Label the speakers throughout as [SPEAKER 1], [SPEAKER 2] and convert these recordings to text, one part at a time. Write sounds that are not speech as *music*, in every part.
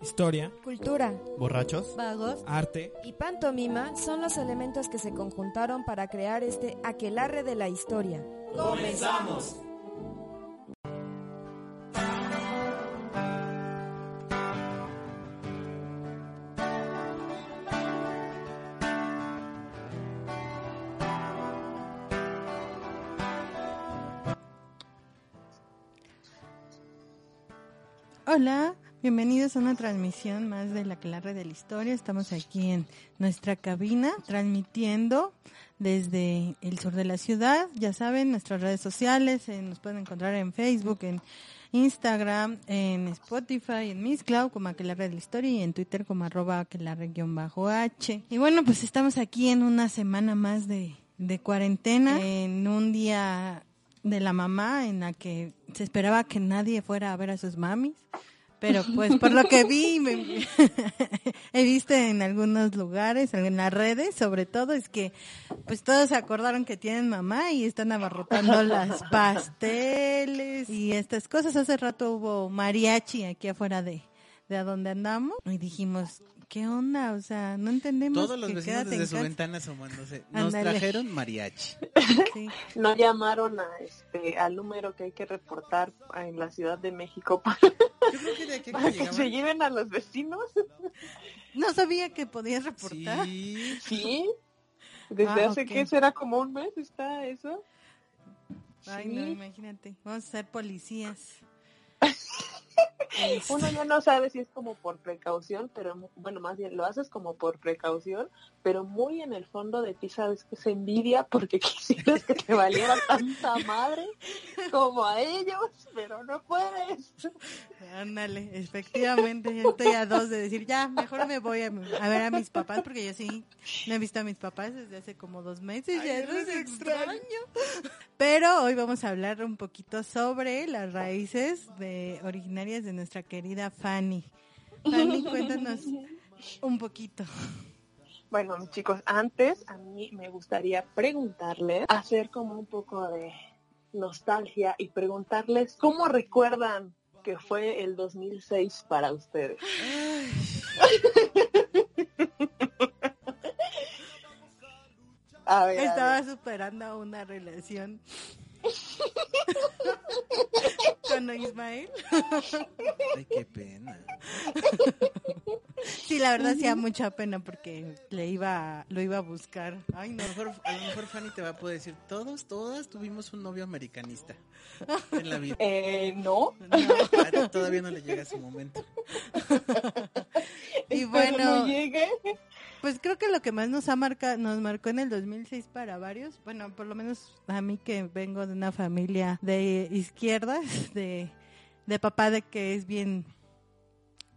[SPEAKER 1] Historia,
[SPEAKER 2] Cultura,
[SPEAKER 1] borrachos,
[SPEAKER 2] vagos
[SPEAKER 1] arte.
[SPEAKER 2] y pantomima son los elementos que se conjuntaron para crear este aquelarre de la historia.
[SPEAKER 1] ¡Comenzamos!
[SPEAKER 3] Hola, bienvenidos a una transmisión más de la Clarre de la Historia. Estamos aquí en nuestra cabina transmitiendo desde el sur de la ciudad. Ya saben, nuestras redes sociales eh, nos pueden encontrar en Facebook, en Instagram, en Spotify, en Miss Cloud como Aquelarre de la Historia y en Twitter como arroba aquelarre-h. Y bueno, pues estamos aquí en una semana más de, de cuarentena, en un día de la mamá en la que se esperaba que nadie fuera a ver a sus mamis. Pero pues por lo que vi, me- *laughs* he visto en algunos lugares, en las redes sobre todo, es que pues todos se acordaron que tienen mamá y están abarrotando *laughs* las pasteles y estas cosas. Hace rato hubo mariachi aquí afuera de, de a donde andamos y dijimos, ¿qué onda? O sea, no entendemos
[SPEAKER 4] Todos los
[SPEAKER 3] que
[SPEAKER 4] vecinos
[SPEAKER 3] en
[SPEAKER 4] desde su
[SPEAKER 3] casa.
[SPEAKER 4] ventana asomándose. Nos trajeron mariachi. *laughs*
[SPEAKER 3] Sí.
[SPEAKER 5] no llamaron a este al número que hay que reportar en la Ciudad de México *laughs* para,
[SPEAKER 4] Yo creo que de aquí a
[SPEAKER 5] para
[SPEAKER 4] que
[SPEAKER 5] que se lleven a los vecinos.
[SPEAKER 3] No sabía que podías reportar.
[SPEAKER 4] Sí,
[SPEAKER 5] Sí. Desde
[SPEAKER 3] Ah,
[SPEAKER 5] hace
[SPEAKER 3] ok.
[SPEAKER 5] que será como un mes está eso.
[SPEAKER 3] Ay, no,
[SPEAKER 5] Sí.
[SPEAKER 3] imagínate. Vamos a ser policías. *laughs*
[SPEAKER 5] Uno ya no sabe si es como por precaución, pero bueno, más bien lo haces como por precaución, pero muy en el fondo de ti sabes que es envidia porque *laughs* quisieras que te valiera tanta madre como a ellos, pero no puedes.
[SPEAKER 3] Ándale, efectivamente, ya estoy a dos de decir, ya, mejor me voy a, a ver a mis papás, porque yo sí no he visto a mis papás desde hace como dos meses, ya
[SPEAKER 4] Ay,
[SPEAKER 3] no
[SPEAKER 4] no
[SPEAKER 3] es
[SPEAKER 4] es
[SPEAKER 3] extraño. Pero hoy vamos a hablar un poquito sobre las raíces de originarias de nuestra querida Fanny. Fanny, *laughs* cuéntanos un poquito.
[SPEAKER 5] Bueno, chicos, antes a mí me gustaría preguntarles, hacer como un poco de nostalgia y preguntarles cómo recuerdan que fue el 2006 para ustedes. *laughs* A ver, a
[SPEAKER 3] Estaba
[SPEAKER 5] ver.
[SPEAKER 3] superando una relación con Ismael.
[SPEAKER 4] ay, qué pena.
[SPEAKER 3] Sí, la verdad sí da mucha pena porque le iba, lo iba a buscar. Ay, no.
[SPEAKER 4] A lo, mejor, a lo mejor Fanny te va a poder decir, todos, todas tuvimos un novio americanista en la vida.
[SPEAKER 5] Eh, no,
[SPEAKER 4] Ah, Todavía no le llega su momento.
[SPEAKER 3] Y bueno,
[SPEAKER 5] no llegue.
[SPEAKER 3] Pues creo que lo que más nos ha marcado, nos marcó en el 2006 para varios, bueno, por lo menos a mí que vengo de una familia de izquierdas, *laughs* de, de papá de que es bien,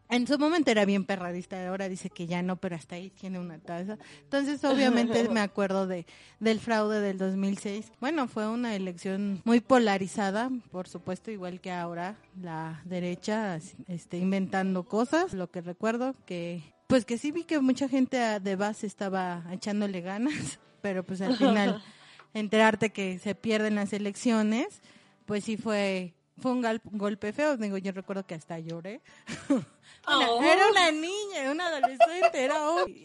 [SPEAKER 3] en su momento era bien perradista, ahora dice que ya no, pero hasta ahí tiene una taza. Entonces, obviamente *laughs* me acuerdo de del fraude del 2006. Bueno, fue una elección muy polarizada, por supuesto, igual que ahora la derecha este inventando cosas. Lo que recuerdo que pues que sí vi que mucha gente a- de base estaba echándole ganas, *laughs* pero pues al final *laughs* enterarte que se pierden las elecciones, pues sí fue fue un golpe feo, digo, yo recuerdo que hasta lloré. *laughs* Una-
[SPEAKER 5] Oh.
[SPEAKER 3] Era una niña, una adolescente, era.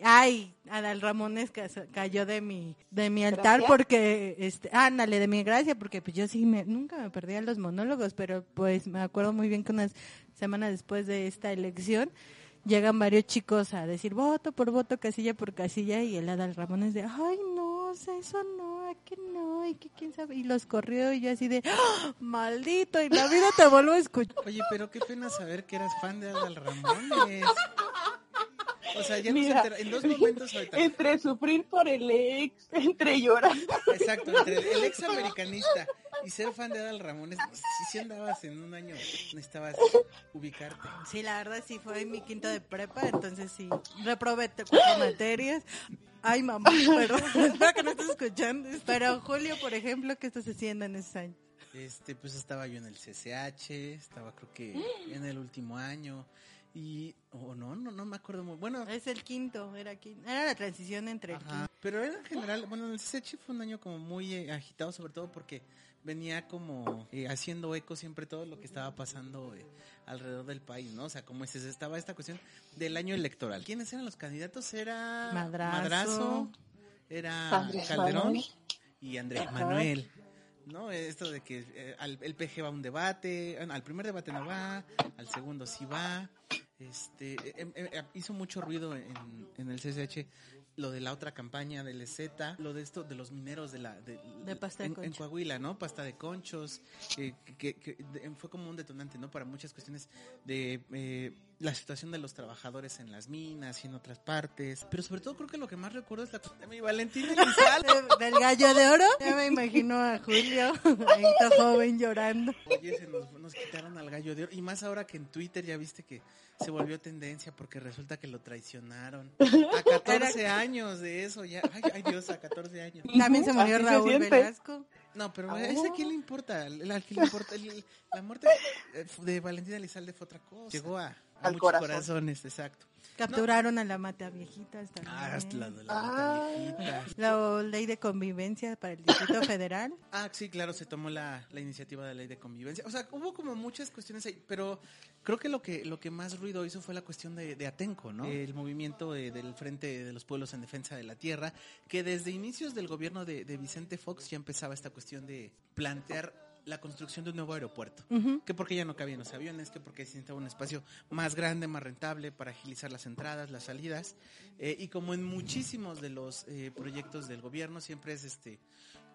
[SPEAKER 3] Ay, Adal Ramones ca- cayó de mi de mi altar porque este, ándale de mi gracia porque pues yo sí me nunca me perdía los monólogos, pero pues me acuerdo muy bien que unas semanas después de esta elección llegan varios chicos a decir voto por voto, casilla por casilla y el Adal Ramones de, "Ay, no, o sea, eso no, ¿a qué no? Y que quién sabe." Y los corrió y yo así de, "¡Ah! "Maldito, y la vida te vuelvo a escuchar."
[SPEAKER 4] Oye, pero qué pena saber que eras fan de Adal Ramones. O sea, ya nos
[SPEAKER 5] Mira,
[SPEAKER 4] entera- en dos momentos ahorita.
[SPEAKER 5] Entre sufrir por el ex, entre llorar.
[SPEAKER 4] Exacto, entre el *laughs* ex americanista y ser fan de Adal Ramones, si, si andabas en un año, necesitabas ubicarte.
[SPEAKER 3] Sí, la verdad sí fue mi quinto de prepa, entonces sí, reprobé te- cuatro *laughs* materias. Ay, mamá, pero *laughs* espero que no estés escuchando. Pero Julio, por ejemplo, ¿qué estás haciendo en ese año?
[SPEAKER 4] Este, pues estaba yo en el CCH, estaba creo que en el último año. Y, o no, no, no, no me acuerdo muy bueno.
[SPEAKER 3] Es el quinto, era quinto. Era la transición entre el quinto.
[SPEAKER 4] Pero era en general, bueno, el CCH fue un año como muy eh, agitado, sobre todo porque venía como eh, haciendo eco siempre todo lo que estaba pasando eh, alrededor del país, ¿no? O sea, como dices, estaba esta cuestión del año electoral. ¿Quiénes eran los candidatos? Era
[SPEAKER 3] Madrazo.
[SPEAKER 4] era
[SPEAKER 5] Andrés
[SPEAKER 4] Calderón
[SPEAKER 5] Manuel.
[SPEAKER 4] y Andrés
[SPEAKER 5] Ajá.
[SPEAKER 4] Manuel. ¿No? Esto de que eh, al, el PG va a un debate, al primer debate no va, al segundo sí va. Este, eh, eh, eh, hizo mucho ruido en, en el CCH lo de la otra campaña del EZ, lo de esto de los mineros de la de,
[SPEAKER 3] De pasta de
[SPEAKER 4] en, en. Coahuila, ¿no? Pasta de conchos, eh, que, que- de- fue como un detonante, ¿no? Para muchas cuestiones de eh, la situación de los trabajadores en las minas y en otras partes. Pero sobre todo creo que lo que más recuerdo es la de mi Valentín. *laughs*
[SPEAKER 3] De- Del gallo de oro. Ya me imagino a Julio, ahí todo joven llorando.
[SPEAKER 4] Oye, se nos, nos quitaron al gallo de oro. Y más ahora que en Twitter ya viste que se volvió tendencia porque resulta que lo traicionaron. A 14 años de eso ya. Ay, ay Dios, a 14 años.
[SPEAKER 3] También se murió
[SPEAKER 5] se
[SPEAKER 3] Raúl
[SPEAKER 5] siente.
[SPEAKER 3] Velasco.
[SPEAKER 4] No, pero
[SPEAKER 5] Ah.
[SPEAKER 4] a ese a quién le importa. El- al que le importa el- la muerte de Valentina Elizalde fue otra cosa. Llegó a, a
[SPEAKER 5] Al
[SPEAKER 4] muchos
[SPEAKER 5] corazón.
[SPEAKER 4] corazones, exacto.
[SPEAKER 3] Capturaron a la mata también.
[SPEAKER 4] Ah, hasta la de la
[SPEAKER 5] Ah.
[SPEAKER 4] viejita.
[SPEAKER 3] La ley de convivencia para el Distrito Federal. *laughs*
[SPEAKER 4] Ah, sí, claro, se tomó la, la iniciativa de ley de convivencia. O sea, hubo como muchas cuestiones ahí, pero creo que lo que lo que más ruido hizo fue la cuestión de, de Atenco, ¿no? El movimiento de- del Frente de los Pueblos en Defensa de la Tierra, que desde inicios del gobierno de, de Vicente Fox ya empezaba esta cuestión de plantear la construcción de un nuevo aeropuerto.
[SPEAKER 3] Ujú.
[SPEAKER 4] Que porque ya no cabían los aviones, que porque se necesitaba un espacio más grande, más rentable para agilizar las entradas, las salidas. Eh, y como en muchísimos de los eh, proyectos del gobierno, siempre es este,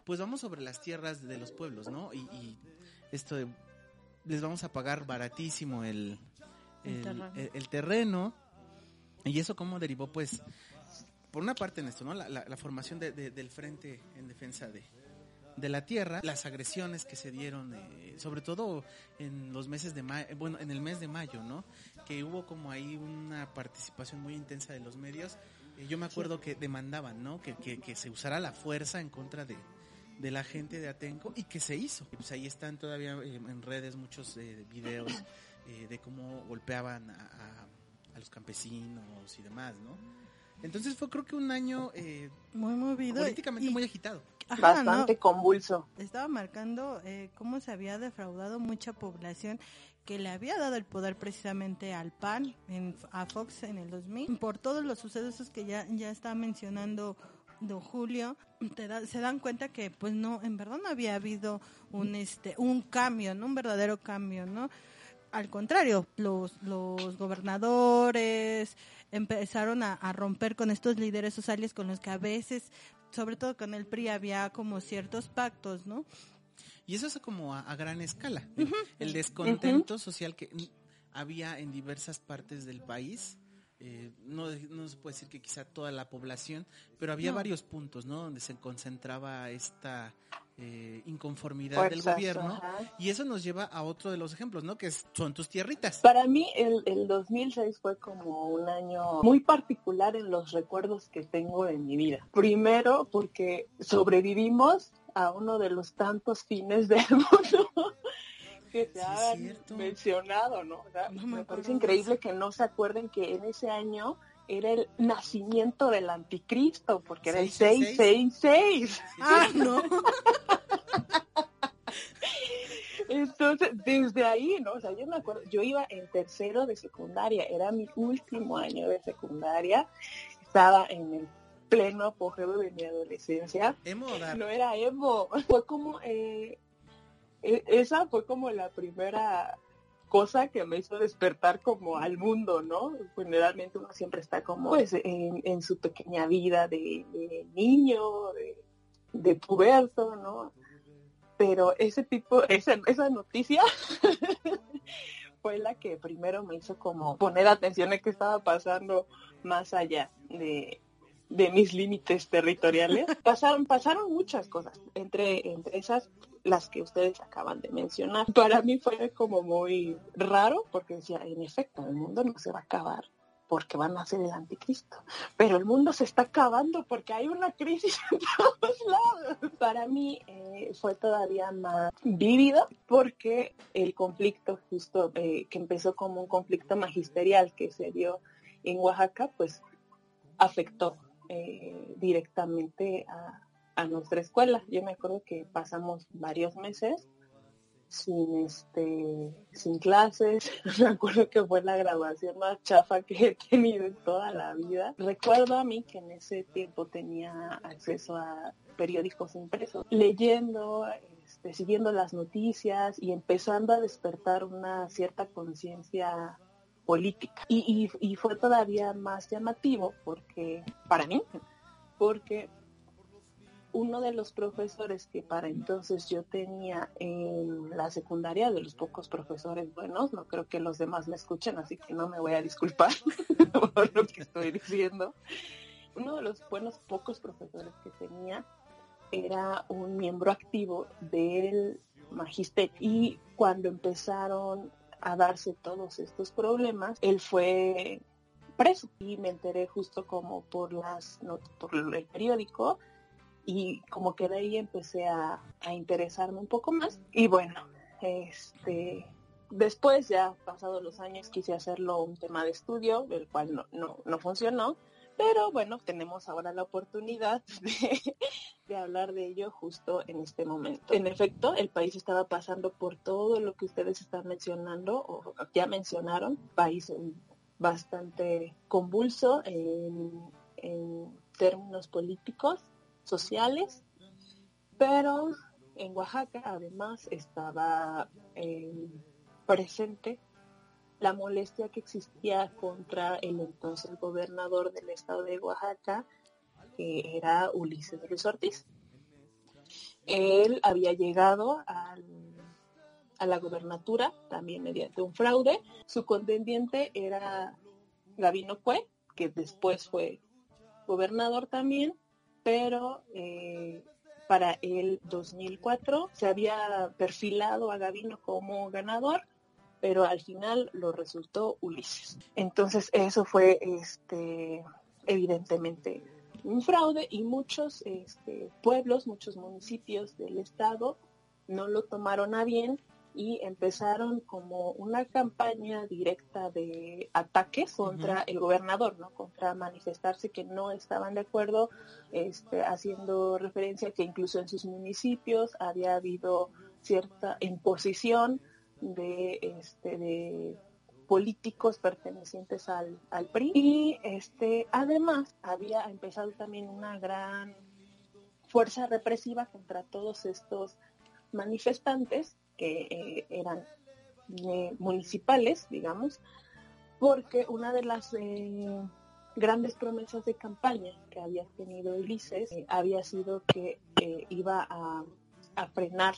[SPEAKER 4] pues vamos sobre las tierras de los pueblos, ¿no? Y, y esto de, les vamos a pagar baratísimo el,
[SPEAKER 3] El
[SPEAKER 4] el,
[SPEAKER 3] terreno.
[SPEAKER 4] el terreno. Y eso como derivó, pues, por una parte en esto, ¿no? La, la- la formación de- de- del frente en defensa de, de la tierra, las agresiones que se dieron, eh, sobre todo en los meses de mayo, bueno, en el mes de mayo, ¿no? Que hubo como ahí una participación muy intensa de los medios. Eh, yo me acuerdo que demandaban, ¿no? Que, que, se usara la fuerza en contra de, de la gente de Atenco y que se hizo. Pues ahí están todavía eh, en redes muchos videos de cómo golpeaban a, a- a los campesinos y demás, ¿no? Entonces fue creo que un año eh,
[SPEAKER 3] Muy movido.
[SPEAKER 4] políticamente
[SPEAKER 3] y-
[SPEAKER 4] muy agitado.
[SPEAKER 3] Ajá, ¿no?
[SPEAKER 5] Bastante convulso.
[SPEAKER 3] estaba marcando eh, cómo se había defraudado mucha población que le había dado el poder precisamente al PAN, en, a Fox en el 2000, por todos los sucesos que ya, ya está mencionando don Julio, te da- se dan cuenta que pues no, en verdad no había habido un este un cambio, ¿no? un verdadero cambio, ¿no? Al contrario, los, los gobernadores empezaron a, a romper con estos líderes sociales con los que a veces, sobre todo con el PRI, había como ciertos pactos, ¿no?
[SPEAKER 4] Y eso es como a, a gran escala. El, el descontento social que había en diversas partes del país. eh, no, no se puede decir que quizá toda la población, pero había
[SPEAKER 3] No.
[SPEAKER 4] varios puntos, ¿no? Donde se concentraba esta eh, inconformidad del gobierno.
[SPEAKER 5] ajá.
[SPEAKER 4] Y eso nos lleva a otro de los ejemplos, ¿no? Que es- son tus tierritas.
[SPEAKER 5] Para mí el, el 2006 fue como un año muy particular en los recuerdos que tengo de mi vida. Primero porque sobrevivimos a uno de los tantos fines del *laughs* mundo que se
[SPEAKER 4] Sí,
[SPEAKER 5] han mencionado, ¿no? O sea,
[SPEAKER 3] No me
[SPEAKER 5] parece increíble que no se acuerden que en ese año era el nacimiento del anticristo, porque era el
[SPEAKER 4] 666.
[SPEAKER 5] 666.
[SPEAKER 3] Ah, no. *laughs*
[SPEAKER 5] Entonces, desde ahí, ¿no? O sea, yo me acuerdo, yo iba en tercero de secundaria, era mi último año de secundaria, estaba en el pleno apogeo de mi adolescencia,
[SPEAKER 4] Emo
[SPEAKER 5] no era emo, *laughs* fue como, eh, e- esa fue como la primera cosa que me hizo despertar como al mundo, ¿no? Generalmente uno siempre está como pues en, su pequeña vida de, niño, de, de puberto, ¿no? Pero ese tipo, esa, esa noticia *laughs* fue la que primero me hizo como poner atención en qué estaba pasando más allá de, de mis límites territoriales. *laughs* Pasaron, pasaron muchas cosas, entre, entre esas las que ustedes acaban de mencionar. Para mí fue como muy raro porque decía, en efecto, el mundo no se va a acabar porque van a ser el anticristo. Pero el mundo se está acabando porque hay una crisis *laughs* en todos lados. Para mí eh, fue todavía más vívido porque el conflicto justo eh, que empezó como un conflicto magisterial que se dio en Oaxaca, pues afectó eh, directamente a, a nuestra escuela. Yo me acuerdo que pasamos varios meses sin este sin clases *laughs* me acuerdo que fue la graduación más chafa que he tenido en toda la vida recuerdo a mí que en ese tiempo tenía acceso a periódicos impresos leyendo este, siguiendo las noticias y empezando a despertar una cierta conciencia política y, y, fue todavía más llamativo porque para mí porque uno de los profesores que para entonces yo tenía en la secundaria, de los pocos profesores buenos, no creo que los demás me escuchen, así que no me voy a disculpar *laughs* por lo que estoy diciendo. Uno de los buenos pocos profesores que tenía era un miembro activo del magisterio y cuando empezaron a darse todos estos problemas, él fue preso. Y me enteré justo como por las por el periódico y como que de ahí empecé a, interesarme un poco más. Y bueno, este después ya pasados los años quise hacerlo un tema de estudio, el cual no, no, no funcionó, pero bueno, tenemos ahora la oportunidad *laughs* de, de, hablar de ello justo en este momento. En efecto, el país estaba pasando por todo lo que ustedes están mencionando o ya mencionaron, país bastante convulso en, términos políticos sociales, pero en Oaxaca además estaba eh, presente la molestia que existía contra el entonces gobernador del estado de Oaxaca, que era Ulises Ruiz Ortiz. Él había llegado a la gobernatura también mediante un fraude. Su contendiente era Gabino Cue, que después fue gobernador también, pero eh, para el 2004 se había perfilado a Gavino como ganador, pero al final lo resultó Ulises. Entonces eso fue este, evidentemente un fraude y muchos este, pueblos, muchos municipios del estado no lo tomaron a bien y empezaron como una campaña directa de ataques contra el gobernador, ¿no? Contra manifestarse que no estaban de acuerdo, este, haciendo referencia que incluso en sus municipios había habido cierta imposición de, este, de políticos pertenecientes al, al PRI y este además había empezado también una gran fuerza represiva contra todos estos manifestantes que eh, eran eh, municipales, digamos, porque una de las eh, grandes promesas de campaña que había tenido Ulises había sido que iba a, frenar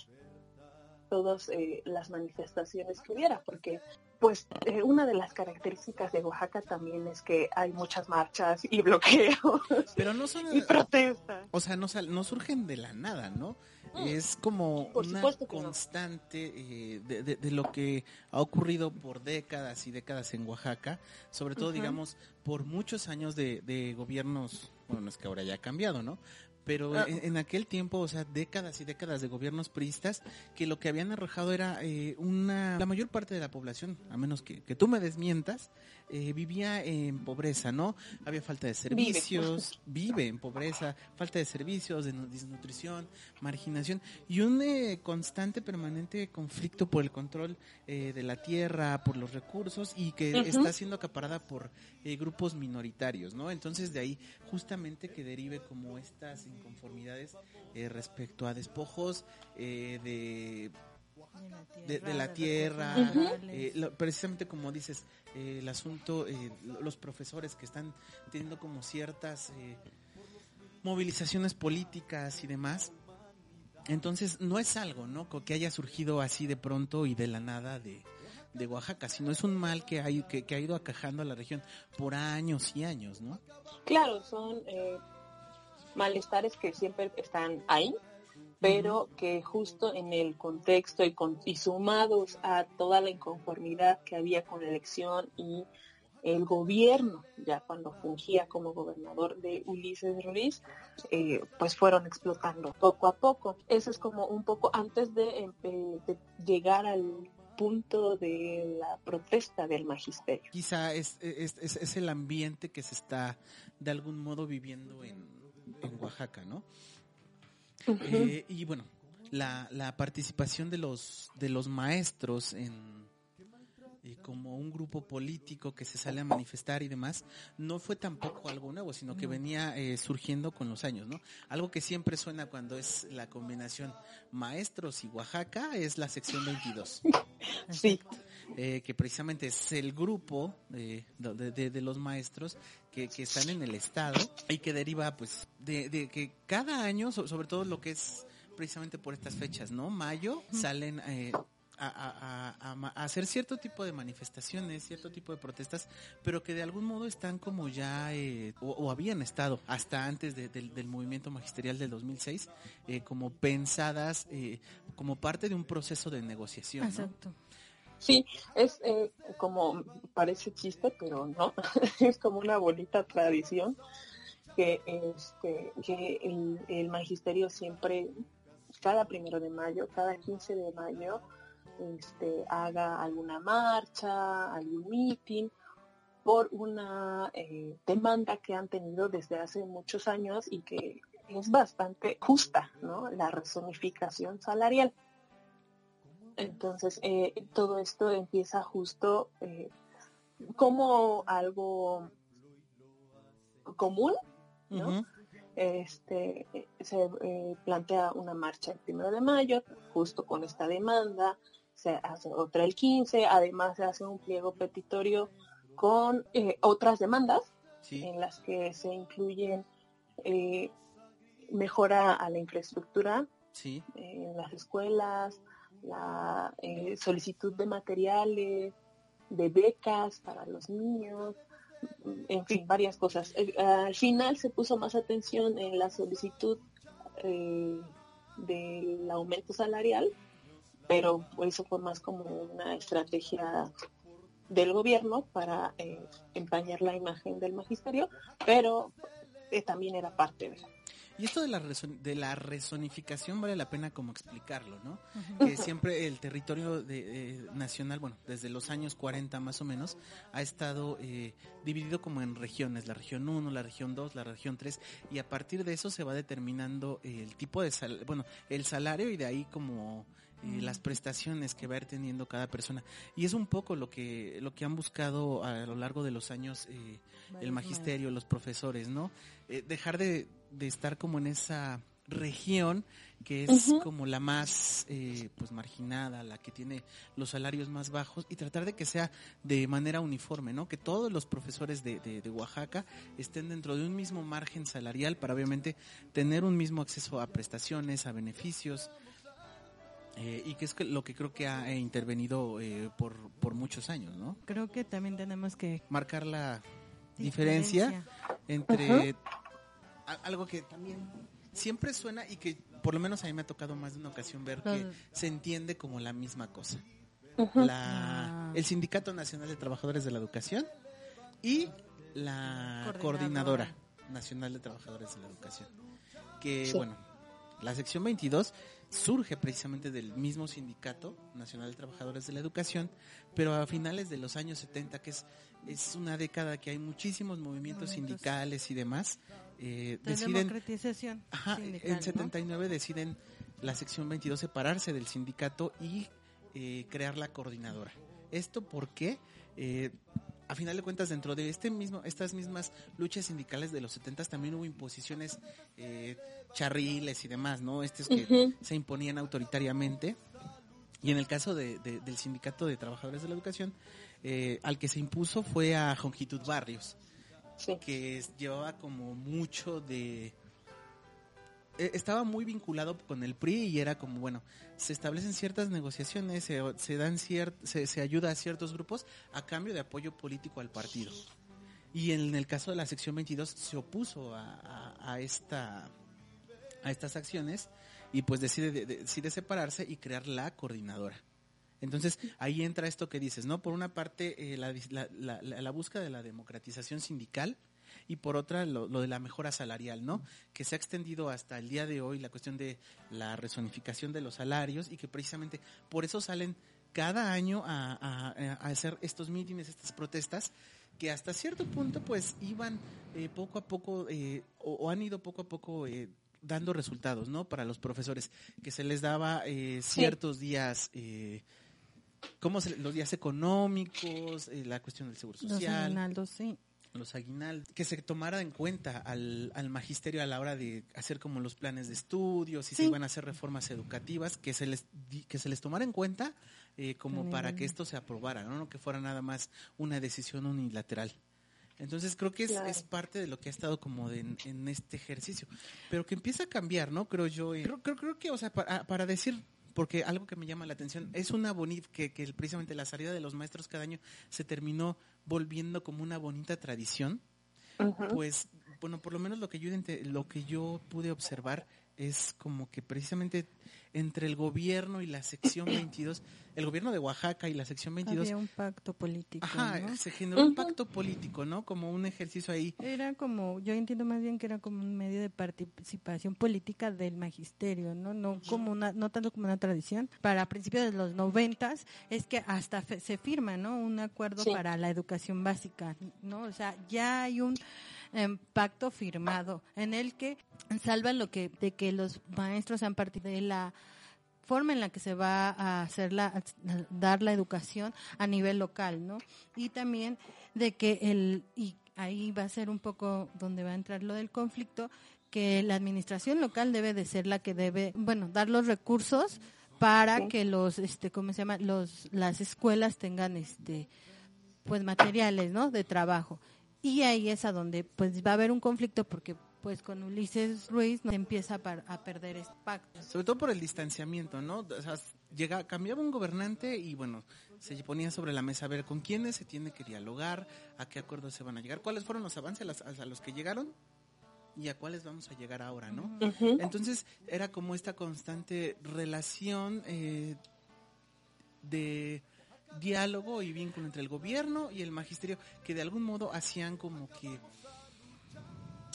[SPEAKER 5] todas las manifestaciones que hubiera, porque pues una de las características de Oaxaca también es que hay muchas marchas y bloqueos
[SPEAKER 4] Pero no son,
[SPEAKER 5] y protestas.
[SPEAKER 4] O sea, no, no surgen de la nada, ¿no? es como una constante eh, de, lo que ha ocurrido por décadas y décadas en Oaxaca, sobre todo, digamos, por muchos años de, de gobiernos, bueno, es que ahora ya ha cambiado, ¿no? Pero ah. en, aquel tiempo, o sea, décadas y décadas de gobiernos priistas que lo que habían arrojado era eh, una... La mayor parte de la población, a menos que, que tú me desmientas, eh, vivía en pobreza, ¿no? Había falta de servicios, vive, en pobreza, falta de servicios, de desnutrición, marginación y un eh, constante, permanente conflicto por el control de la tierra, por los recursos y que está siendo acaparada por grupos minoritarios, ¿no? Entonces de ahí justamente que derive como estas inconformidades eh, respecto a despojos eh, de, de, la tierra, eh, precisamente como dices, el asunto, los profesores que están teniendo como ciertas movilizaciones políticas y demás. Entonces no es algo, ¿no? Que haya surgido así de pronto y de la nada de, de Oaxaca, sino es un mal que, hay, que, que, ha ido acajando a la región por años y años, ¿no?
[SPEAKER 5] Claro, son malestares que siempre están ahí, pero que justo en el contexto y, con, y sumados a toda la inconformidad que había con la elección y el gobierno, ya cuando fungía como gobernador de Ulises Ruiz, eh, pues fueron explotando poco a poco. Eso es como un poco antes de, de llegar al punto de la protesta del magisterio.
[SPEAKER 4] Quizá es, es, es, el ambiente que se está de algún modo viviendo en, en Oaxaca, ¿no? Eh, y bueno, la, la participación de los, de los maestros en como un grupo político que se sale a manifestar y demás, no fue tampoco algo nuevo, sino que venía eh, surgiendo con los años, ¿no? Algo que siempre suena cuando es la combinación maestros y Oaxaca es la sección 22. *laughs*
[SPEAKER 5] Sí.
[SPEAKER 4] Eh, que precisamente es el grupo de, de, los maestros que, que, están en el estado y que deriva pues de, de que cada año, sobre todo lo que es precisamente por estas fechas, ¿no? Mayo, salen eh, a, hacer cierto tipo de manifestaciones, cierto tipo de protestas, pero que de algún modo están como ya, eh, o, habían estado hasta antes del movimiento magisterial del 2006, eh, como pensadas eh, como parte de un proceso de negociación. Exacto.
[SPEAKER 5] Sí, es como, parece chiste, pero no, *laughs* es como una bonita tradición que, este, que el, el magisterio siempre cada primero de mayo, cada 15 de mayo, este, haga alguna marcha, algún meeting por una eh, demanda que han tenido desde hace muchos años y que es bastante justa, ¿no? La resonificación salarial. Entonces, eh, todo esto empieza justo eh, como algo común, ¿no? Este, se plantea una marcha el primero de mayo, justo con esta demanda, se hace otra el 15, además se hace un pliego petitorio con eh, otras demandas en las que se incluyen eh, mejora a la infraestructura en las escuelas, la eh, solicitud de materiales, de becas para los niños, en fin, varias cosas. al final se puso más atención en la solicitud del aumento salarial pero eso fue más como una estrategia del gobierno para eh, empañar la imagen del magisterio, pero eh, también era parte de
[SPEAKER 4] y esto de la, de la resonificación vale la pena como explicarlo, ¿no? Que siempre el territorio de, nacional, bueno, desde los años 40 más o menos, ha estado eh, dividido como en regiones, la región 1, la región 2, la región 3, y a partir de eso se va determinando el tipo de, sal bueno, el salario y de ahí como las prestaciones que va a ir teniendo cada persona. Y es un poco lo que, lo que han buscado a lo largo de los años eh, el magisterio, los profesores, ¿no? Eh, dejar de, de, estar como en esa región que es como la más eh, pues marginada, la que tiene los salarios más bajos y tratar de que sea de manera uniforme, ¿no? Que todos los profesores de, de, de Oaxaca estén dentro de un mismo margen salarial para obviamente tener un mismo acceso a prestaciones, a beneficios, eh, y que es lo que creo que ha eh, intervenido eh, por, por muchos años, ¿no?
[SPEAKER 3] Creo que también tenemos que
[SPEAKER 4] marcar la diferencia, entre algo que también siempre suena y que por lo menos a mí me ha tocado más de una ocasión ver que se entiende como la misma cosa. la, ah. El Sindicato Nacional de Trabajadores de la Educación y la Coordinadora, Nacional de Trabajadores de la Educación. Que, bueno, la sección 22 surge precisamente del mismo Sindicato Nacional de Trabajadores de la Educación, pero a finales de los años 70, que es, es una década que hay muchísimos movimientos, sindicales y demás,
[SPEAKER 3] eh, deciden... Democratización
[SPEAKER 4] ajá, en 79 deciden la sección 22 separarse del sindicato y eh, crear la coordinadora. ¿Esto por qué? Eh, a final de cuentas, dentro de este mismo, estas mismas luchas sindicales de los 70 también hubo imposiciones eh, charriles y demás, ¿no? Estos que se imponían autoritariamente. Y en el caso de, del Sindicato de Trabajadores de la Educación, eh, al que se impuso fue a Jongitud Barrios, que llevaba como mucho de estaba muy vinculado con el PRI y era como, bueno, se establecen ciertas negociaciones, se, dan ciert, se, ayuda a ciertos grupos a cambio de apoyo político al partido. Y en el caso de la sección 22 se opuso a, esta, a estas acciones y pues decide, decide separarse y crear la coordinadora. Entonces ahí entra esto que dices, ¿no? Por una parte, eh, la, la, la búsqueda de la democratización sindical, y por otra lo, de la mejora salarial, ¿no? Que se ha extendido hasta el día de hoy la cuestión de la resonificación de los salarios y que precisamente por eso salen cada año a, a, hacer estos mítines, estas protestas, que hasta cierto punto pues iban eh, poco a poco eh, o, han ido poco a poco eh, dando resultados, ¿no? Para los profesores, que se les daba ciertos días, ¿cómo se, los días económicos, la cuestión del seguro social.
[SPEAKER 3] Los sí
[SPEAKER 4] los aguinaldos, que se tomara en cuenta al, al, magisterio a la hora de hacer como los planes de estudios, si se iban a hacer reformas educativas, que se les, que se les tomara en cuenta eh, como para que esto se aprobara, ¿no? que fuera nada más una decisión unilateral. Entonces creo que es, es parte de lo que ha estado como en este ejercicio, pero que empieza a cambiar, ¿no? Creo yo. Eh, creo, creo, creo, que, o sea, para, para decir porque algo que me llama la atención es una bonita que, que, precisamente la salida de los maestros cada año se terminó volviendo como una bonita tradición pues bueno por lo menos lo que yo lo que yo pude observar es como que precisamente entre el gobierno y la sección 22, el gobierno de Oaxaca y la sección 22.
[SPEAKER 3] Había un pacto político.
[SPEAKER 4] Ajá, se generó un pacto político, ¿no? Como un ejercicio ahí.
[SPEAKER 3] Era como, yo entiendo más bien que era como un medio de participación política del magisterio, ¿no? No como una, no tanto como una tradición. Para principios de los noventas es que hasta se firma, ¿no? Un acuerdo para la educación básica, ¿no? O sea, ya hay un em, pacto firmado en el que salvan lo que de que los maestros han partido de la forma en la que se va a hacer la, dar la educación a nivel local, ¿no? Y también de que el, y ahí va a ser un poco donde va a entrar lo del conflicto, que la administración local debe de ser la que debe, bueno, dar los recursos para que los, este, ¿cómo se llama? Los, las escuelas tengan, este, pues materiales, ¿no? De trabajo. Y ahí es a donde, pues va a haber un conflicto porque pues con Ulises Ruiz se empieza a, perder este pacto.
[SPEAKER 4] Sobre todo por el distanciamiento, ¿no? O sea, llega, cambiaba un gobernante y bueno, se ponía sobre la mesa a ver con quiénes se tiene que dialogar, a qué acuerdos se van a llegar, cuáles fueron los avances a, los que llegaron y a cuáles vamos a llegar ahora, ¿no? Entonces era como esta constante relación eh, de diálogo y vínculo entre el gobierno y el magisterio que de algún modo hacían como que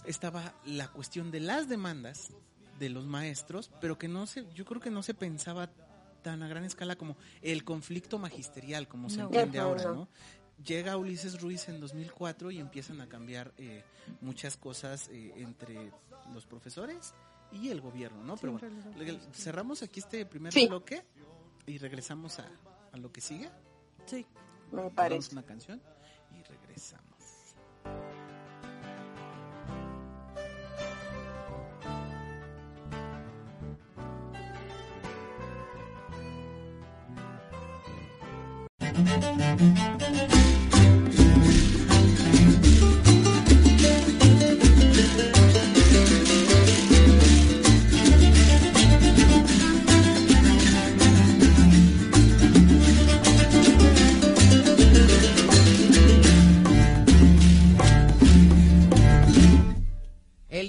[SPEAKER 4] estaba la cuestión de las demandas de los maestros, pero que no se, yo creo que no se pensaba tan a gran escala como el conflicto magisterial, como se entiende ahora, ¿no? Llega Ulises Ruiz en 2004 y empiezan a cambiar eh, muchas cosas eh, entre los profesores y el gobierno, ¿no? Pero bueno, cerramos aquí este primer bloque y regresamos a, a, lo que sigue.
[SPEAKER 3] Sí,
[SPEAKER 5] me parece.
[SPEAKER 4] una canción y regresamos.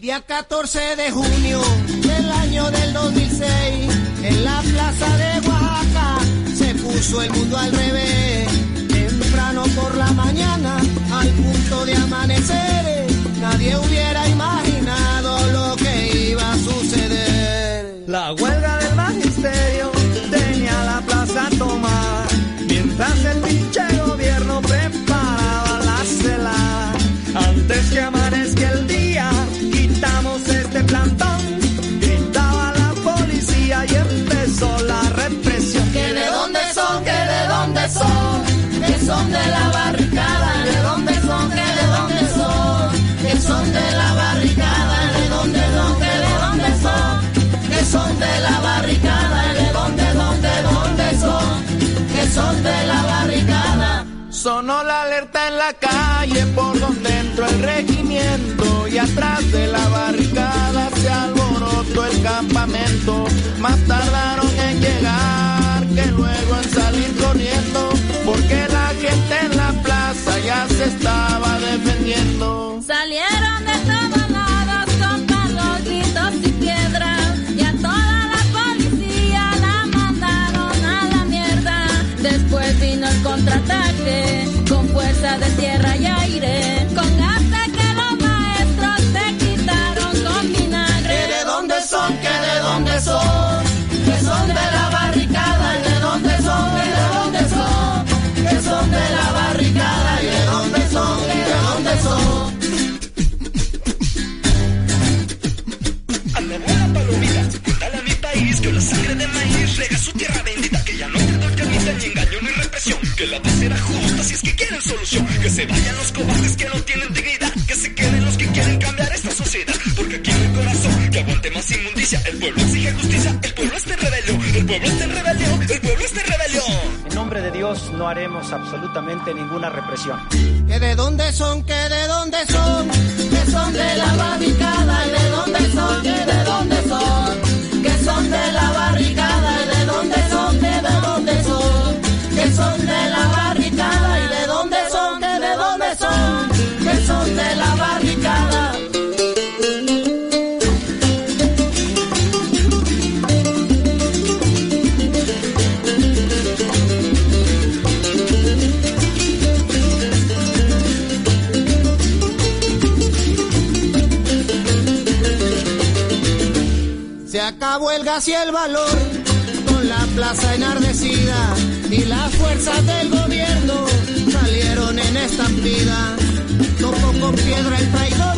[SPEAKER 1] Día 14 de junio del año del 2006, en la plaza de Oaxaca, se puso el mundo al revés. Temprano por la mañana, al punto de amanecer, de la barricada, ¿de dónde son? ¿Que de dónde son? Que son de la barricada, ¿de dónde son? ¿Que de dónde son? Que son de la barricada, ¿de dónde, dónde, dónde son? Que son de la barricada.
[SPEAKER 6] Sonó la alerta en la calle por donde entró el regimiento y atrás de la barricada se alborotó el campamento. Más tardaron de tierra y aire. Con arte que los maestros te quitaron con vinagre. ¿Que de dónde son?
[SPEAKER 7] ¿Que de dónde son? Que son de la barricada. ¿Y de dónde son? ¿Y de dónde son? Que son de la barricada. ¿Y de dónde son? ¿Y de dónde son? que la sangre de maíz rega su tierra
[SPEAKER 8] bendita, que ya no te doy ni engaño ni represión, que la paz era
[SPEAKER 7] y aire.
[SPEAKER 8] quieren solución. Que se vayan los cobardes que no tienen dignidad. Que se queden los que quieren cambiar esta sociedad. Porque aquí en el corazón que aguante más inmundicia. El pueblo exige justicia, el pueblo está en rebelión. El pueblo está en rebelión, el pueblo está en rebelión.
[SPEAKER 9] En nombre de Dios no haremos absolutamente ninguna represión.
[SPEAKER 1] que de dónde son, que de dónde son, que son de la barricada, y de dónde son, que de dónde son, que son de la barricada, y de dónde son, que de dónde son, que son de la barricada, acabó el gas y el valor con la plaza enardecida y las fuerzas del gobierno salieron en estampida. Topó con piedra el traidor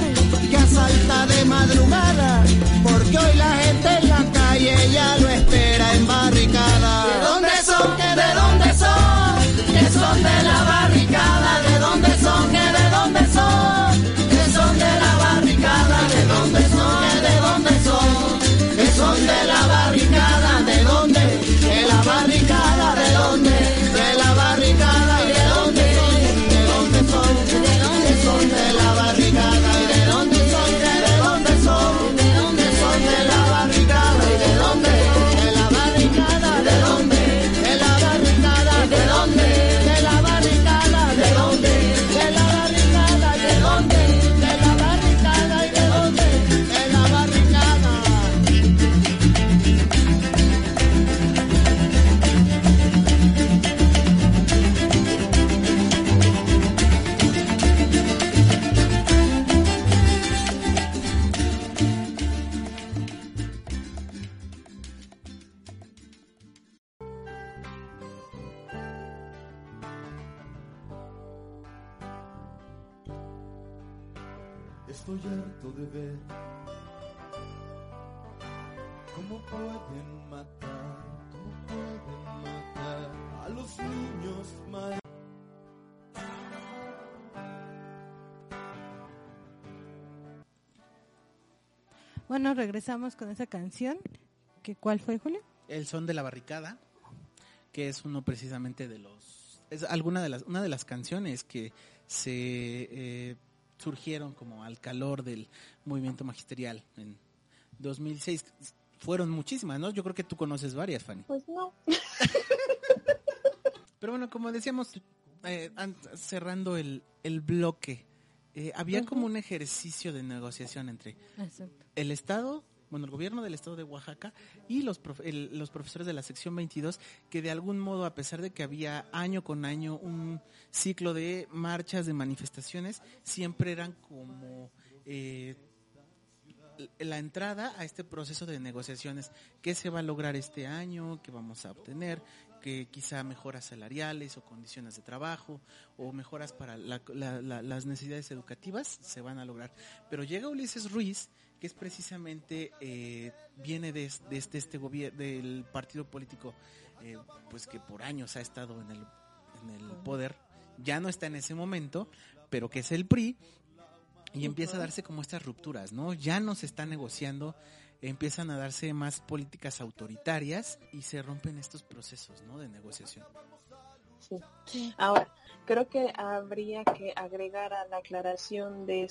[SPEAKER 1] que asalta de madrugada porque hoy la gente en la calle ya lo espera en barricada.
[SPEAKER 3] Bueno, regresamos con esa canción. ¿Que ¿Cuál fue, Julio?
[SPEAKER 4] El son de la barricada, que es uno precisamente de los es alguna de las una de las canciones que se eh, surgieron como al calor del movimiento magisterial en 2006. Fueron muchísimas, ¿no? Yo creo que tú conoces varias, Fanny.
[SPEAKER 5] Pues no. *laughs*
[SPEAKER 4] Pero bueno, como decíamos, eh, an- cerrando el, el bloque, eh, había como un ejercicio de negociación entre
[SPEAKER 3] Exacto.
[SPEAKER 4] el Estado, bueno, el gobierno del Estado de Oaxaca y los, prof- el- los profesores de la sección 22, que de algún modo, a pesar de que había año con año un ciclo de marchas, de manifestaciones, siempre eran como eh, la entrada a este proceso de negociaciones. ¿Qué se va a lograr este año? ¿Qué vamos a obtener? Que quizá mejoras salariales o condiciones de trabajo o mejoras para la- la- la- las necesidades educativas se van a lograr. Pero llega Ulises Ruiz, que es precisamente, eh, viene de, de este, este gobierno, del partido político, eh, pues que por años ha estado en el, en el poder, ya no está en ese momento, pero que es el PRI, y empieza a darse como estas rupturas, ¿no? Ya no se está negociando, empiezan a darse más políticas autoritarias y se rompen estos procesos, ¿no? De negociación.
[SPEAKER 5] Sí. Ahora, creo que habría que agregar a la aclaración de,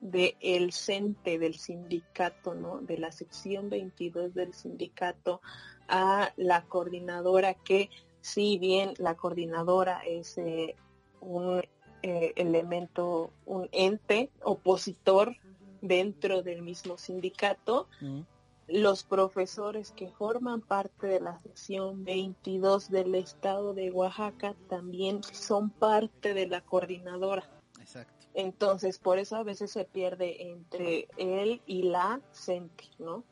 [SPEAKER 5] de el CENTE del sindicato, ¿no? De la sección 22 del sindicato a la coordinadora que si bien la coordinadora es eh, un eh, elemento, un ente opositor dentro del mismo sindicato, los profesores que forman parte de la sección 22 del estado de Oaxaca también son parte de la coordinadora.
[SPEAKER 4] Exacto.
[SPEAKER 5] Entonces, por eso a veces se pierde entre él y la CENTI, ¿no?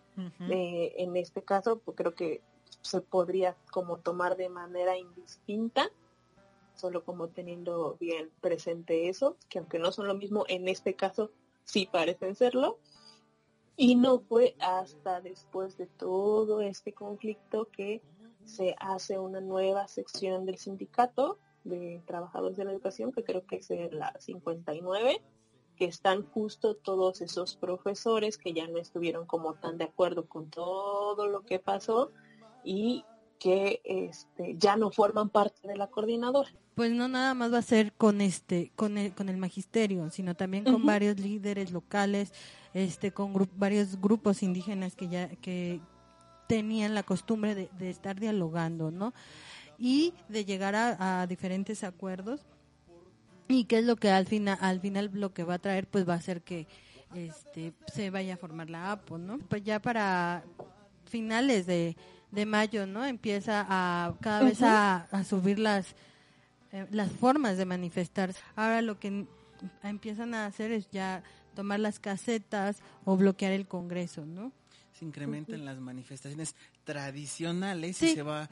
[SPEAKER 5] Eh, en este caso, pues, creo que se podría como tomar de manera indistinta, solo como teniendo bien presente eso, que aunque no son lo mismo, en este caso sí parecen serlo. Y no fue hasta después de todo este conflicto que se hace una nueva sección del sindicato de Trabajadores de la Educación, que creo que es la 59, que están justo todos esos profesores que ya no estuvieron como tan de acuerdo con todo lo que pasó y que este, ya no forman parte de la coordinadora.
[SPEAKER 3] Pues no nada más va a ser con este, con el, con el magisterio, sino también con varios líderes locales, este, con gru- varios grupos indígenas que ya que tenían la costumbre de, de estar dialogando, ¿no? Y de llegar a, a diferentes acuerdos. Y qué es lo que al final, al final lo que va a traer, pues va a ser que este se vaya a formar la APO, ¿no? Pues ya para finales de, de mayo, ¿no? Empieza a cada vez a, a subir las eh, las formas de manifestarse. Ahora lo que empiezan a hacer es ya tomar las casetas o bloquear el Congreso, ¿no?
[SPEAKER 4] Se incrementan las manifestaciones tradicionales
[SPEAKER 3] Sí.
[SPEAKER 4] y se va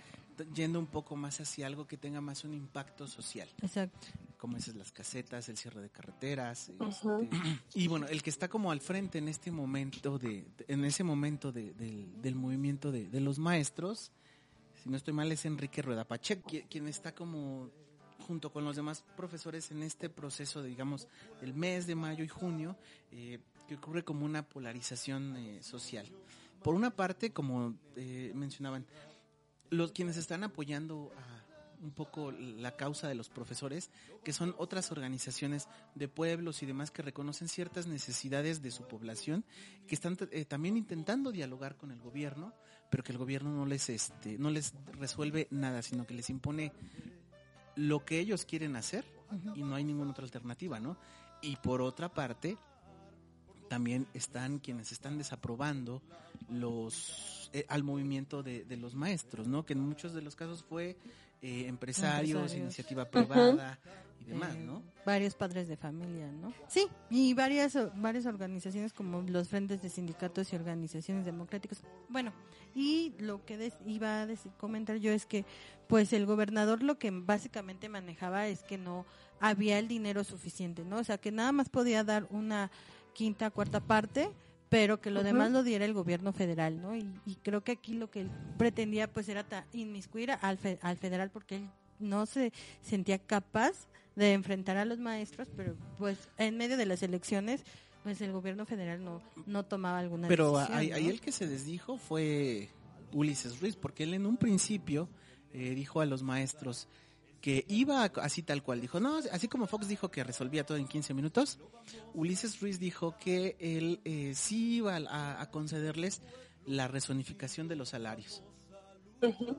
[SPEAKER 4] yendo un poco más hacia algo que tenga más un impacto social.
[SPEAKER 3] Exacto.
[SPEAKER 4] Como esas las casetas, el cierre de carreteras. Este, *clears throat* y bueno, el que está como al frente en este momento de, en ese momento de- del, del movimiento de, de los maestros, si no estoy mal, es Enrique Rueda Pacheco, qui- quien está como junto con los demás profesores en este proceso, de, digamos, del mes de mayo y junio, eh, que ocurre como una polarización eh, social. Por una parte, como eh, mencionaban, los quienes están apoyando a un poco la causa de los profesores, que son otras organizaciones de pueblos y demás que reconocen ciertas necesidades de su población, que están eh, también intentando dialogar con el gobierno, pero que el gobierno no les este no les resuelve nada, sino que les impone lo que ellos quieren hacer y no hay ninguna otra alternativa, ¿no? Y por otra parte, también están quienes están desaprobando los eh, al movimiento de, de los maestros, ¿no? Que en muchos de los casos fue eh, empresarios,
[SPEAKER 3] Empresarios.
[SPEAKER 4] iniciativa privada y demás,
[SPEAKER 3] Eh,
[SPEAKER 4] ¿no?
[SPEAKER 3] Varios padres de familia, ¿no? Sí, y varias varias organizaciones como los frentes de sindicatos y organizaciones democráticas. Bueno, y lo que des- iba a decir- comentar yo es que pues el gobernador lo que básicamente manejaba es que no había el dinero suficiente, ¿no? O sea, que nada más podía dar una quinta, cuarta parte, pero que lo demás lo diera el gobierno federal, ¿no? Y, y creo que aquí lo que él pretendía pues era ta- inmiscuir al, fe- al federal porque él no se sentía capaz de enfrentar a los maestros, pero pues en medio de las elecciones pues el gobierno federal no no tomaba alguna
[SPEAKER 4] Pero
[SPEAKER 3] decisión.
[SPEAKER 4] ahí,
[SPEAKER 3] ¿no?
[SPEAKER 4] ahí el que se desdijo fue Ulises Ruiz, porque él en un principio eh, dijo a los maestros que iba así tal cual. Dijo, no, así como Fox dijo que resolvía todo en 15 minutos, Ulises Ruiz dijo que él eh, sí iba a, a concederles la resonificación de los salarios.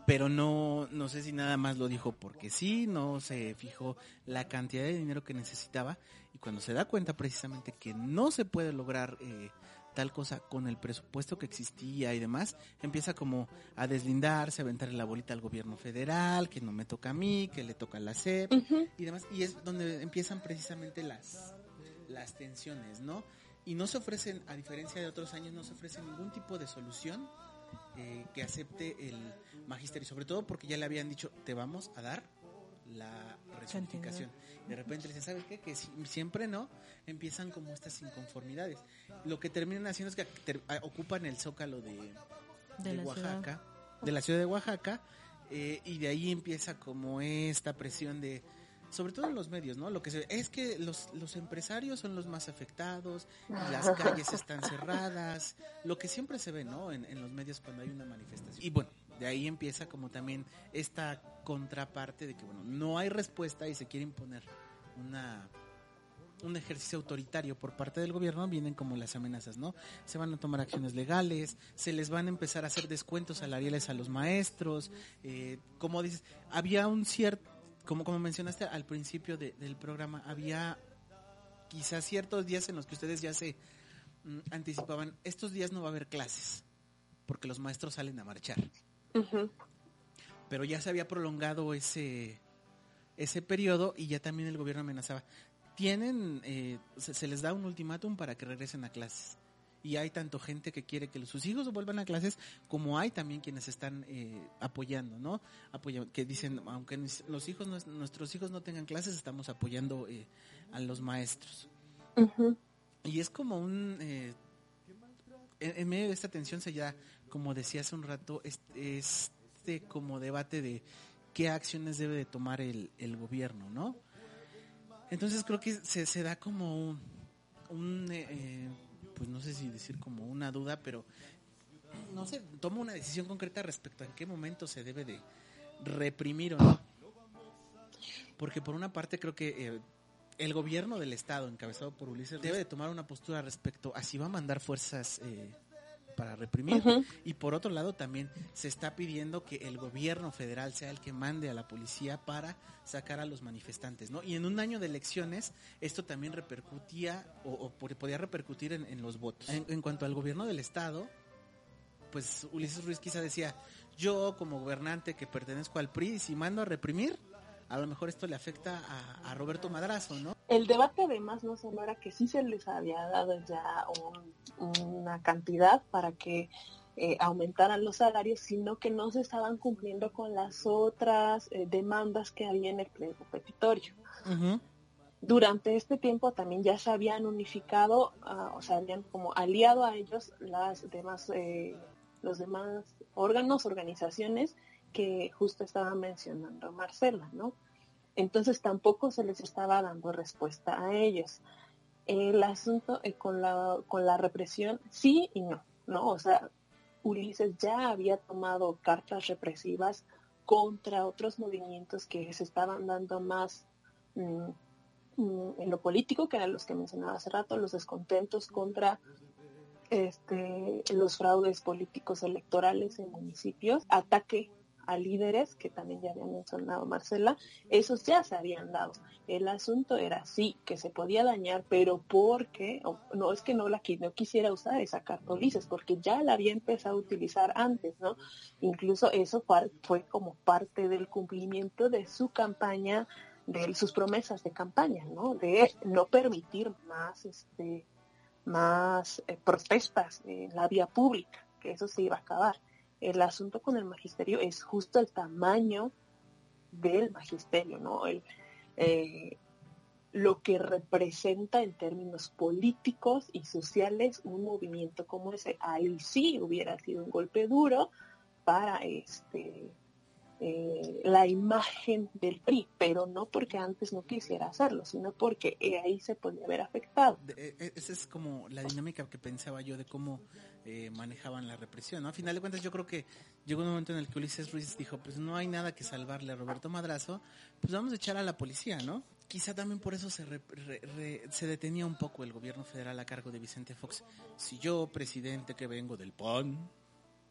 [SPEAKER 4] Pero no, no sé si nada más lo dijo porque sí, no se fijó la cantidad de dinero que necesitaba y cuando se da cuenta precisamente que no se puede lograr eh, tal cosa con el presupuesto que existía y demás, empieza como a deslindarse, a aventarle la bolita al gobierno federal, que no me toca a mí, que le toca a la CEP y demás, y es donde empiezan precisamente las, las tensiones, ¿no? Y no se ofrecen, a diferencia de otros años, no se ofrece ningún tipo de solución eh, que acepte el magisterio, sobre todo porque ya le habían dicho, te vamos a dar la resonificación. De repente dicen, ¿sabes qué? Que si- siempre no, empiezan como estas inconformidades. Lo que terminan haciendo es que ter- a- ocupan el zócalo de,
[SPEAKER 3] De
[SPEAKER 4] Oaxaca, de la ciudad de Oaxaca, eh, y de ahí empieza como esta presión de, sobre todo en los medios, ¿no? Lo que se ve es que los, los empresarios son los más afectados, las *laughs* calles están cerradas, lo que siempre se ve, ¿no? En, en los medios cuando hay una manifestación. Y bueno, de ahí empieza como también esta contraparte de que, bueno, no hay respuesta y se quiere imponer una un ejercicio autoritario por parte del gobierno, vienen como las amenazas, ¿no? Se van a tomar acciones legales, se les van a empezar a hacer descuentos salariales a los maestros, eh, como dices, había un cierto, como, como mencionaste al principio de- del programa, había quizás ciertos días en los que ustedes ya se mm, anticipaban, estos días no va a haber clases, porque los maestros salen a marchar Pero ya se había prolongado ese ese periodo y ya también el gobierno amenazaba. Tienen, eh, se, se les da un ultimátum para que regresen a clases. Y hay tanto gente que quiere que sus hijos vuelvan a clases, como hay también quienes están eh, apoyando, ¿no? Apoya- que dicen, aunque los hijos, no- nuestros hijos no tengan clases, estamos apoyando eh, a los maestros. Y es como un... eh, en, en medio de esta tensión se ya, como decía hace un rato, este, este como debate de qué acciones debe de tomar el, el gobierno, ¿no? Entonces creo que se, se da como un, eh, eh, pues no sé si decir como una duda, pero no sé, toma una decisión concreta respecto a en qué momento se debe de reprimir o no. Porque por una parte creo que eh, el gobierno del estado, encabezado por Ulises, debe de tomar una postura respecto a si va a mandar fuerzas para reprimir. Y por otro lado también se está pidiendo que el gobierno federal sea el que mande a la policía para sacar a los manifestantes, ¿no? Y en un año de elecciones esto también repercutía o, podía repercutir en, en los votos. En, en cuanto al gobierno del estado, pues Ulises Ruiz quizá decía, yo como gobernante que pertenezco al PRI, si mando a reprimir, a lo mejor esto le afecta a, a Roberto Madrazo, ¿no?
[SPEAKER 5] El debate además no solo era que sí se les había dado ya un- una cantidad para que eh, aumentaran los salarios, sino que no se estaban cumpliendo con las otras eh, demandas que había en el pliego petitorio. Durante este tiempo también ya se habían unificado, ah, o sea, habían como aliado a ellos las demás, eh, los demás órganos, organizaciones que justo estaba mencionando Marcela, ¿no? Entonces tampoco se les estaba dando respuesta a ellos. El asunto eh, con, la, con la represión, sí y no, ¿no? O sea, Ulises ya había tomado cartas represivas contra otros movimientos que se estaban dando más mm, mm, en lo político, que eran los que mencionaba hace rato, los descontentos contra este, los fraudes políticos electorales en municipios, ataque líderes, que también ya había mencionado Marcela, esos ya se habían dado. El asunto era sí, que se podía dañar, pero porque, no es que no la no quisiera usar esa carta Ulises, porque ya la había empezado a utilizar antes, ¿no? Incluso eso fue, fue como parte del cumplimiento de su campaña, de sus promesas de campaña, ¿no? De no permitir más, este, más eh, protestas en la vía pública, que eso se iba a acabar. El asunto con el magisterio es justo el tamaño del magisterio, ¿no? Eh, lo que representa en términos políticos y sociales un movimiento como ese. Ahí sí hubiera sido un golpe duro para este eh, la imagen del PRI, pero no porque antes no quisiera hacerlo, sino porque eh, ahí se podía haber afectado.
[SPEAKER 4] De- e- esa es como la dinámica que pensaba yo de cómo eh, manejaban la represión. ¿no? A final de cuentas, yo creo que llegó un momento en el que Ulises Ruiz dijo: Pues no hay nada que salvarle a Roberto Madrazo, pues vamos a echar a la policía, ¿no? Quizá también por eso se, re- re- re- se detenía un poco el gobierno federal a cargo de Vicente Fox. Si yo, presidente que vengo del PAN,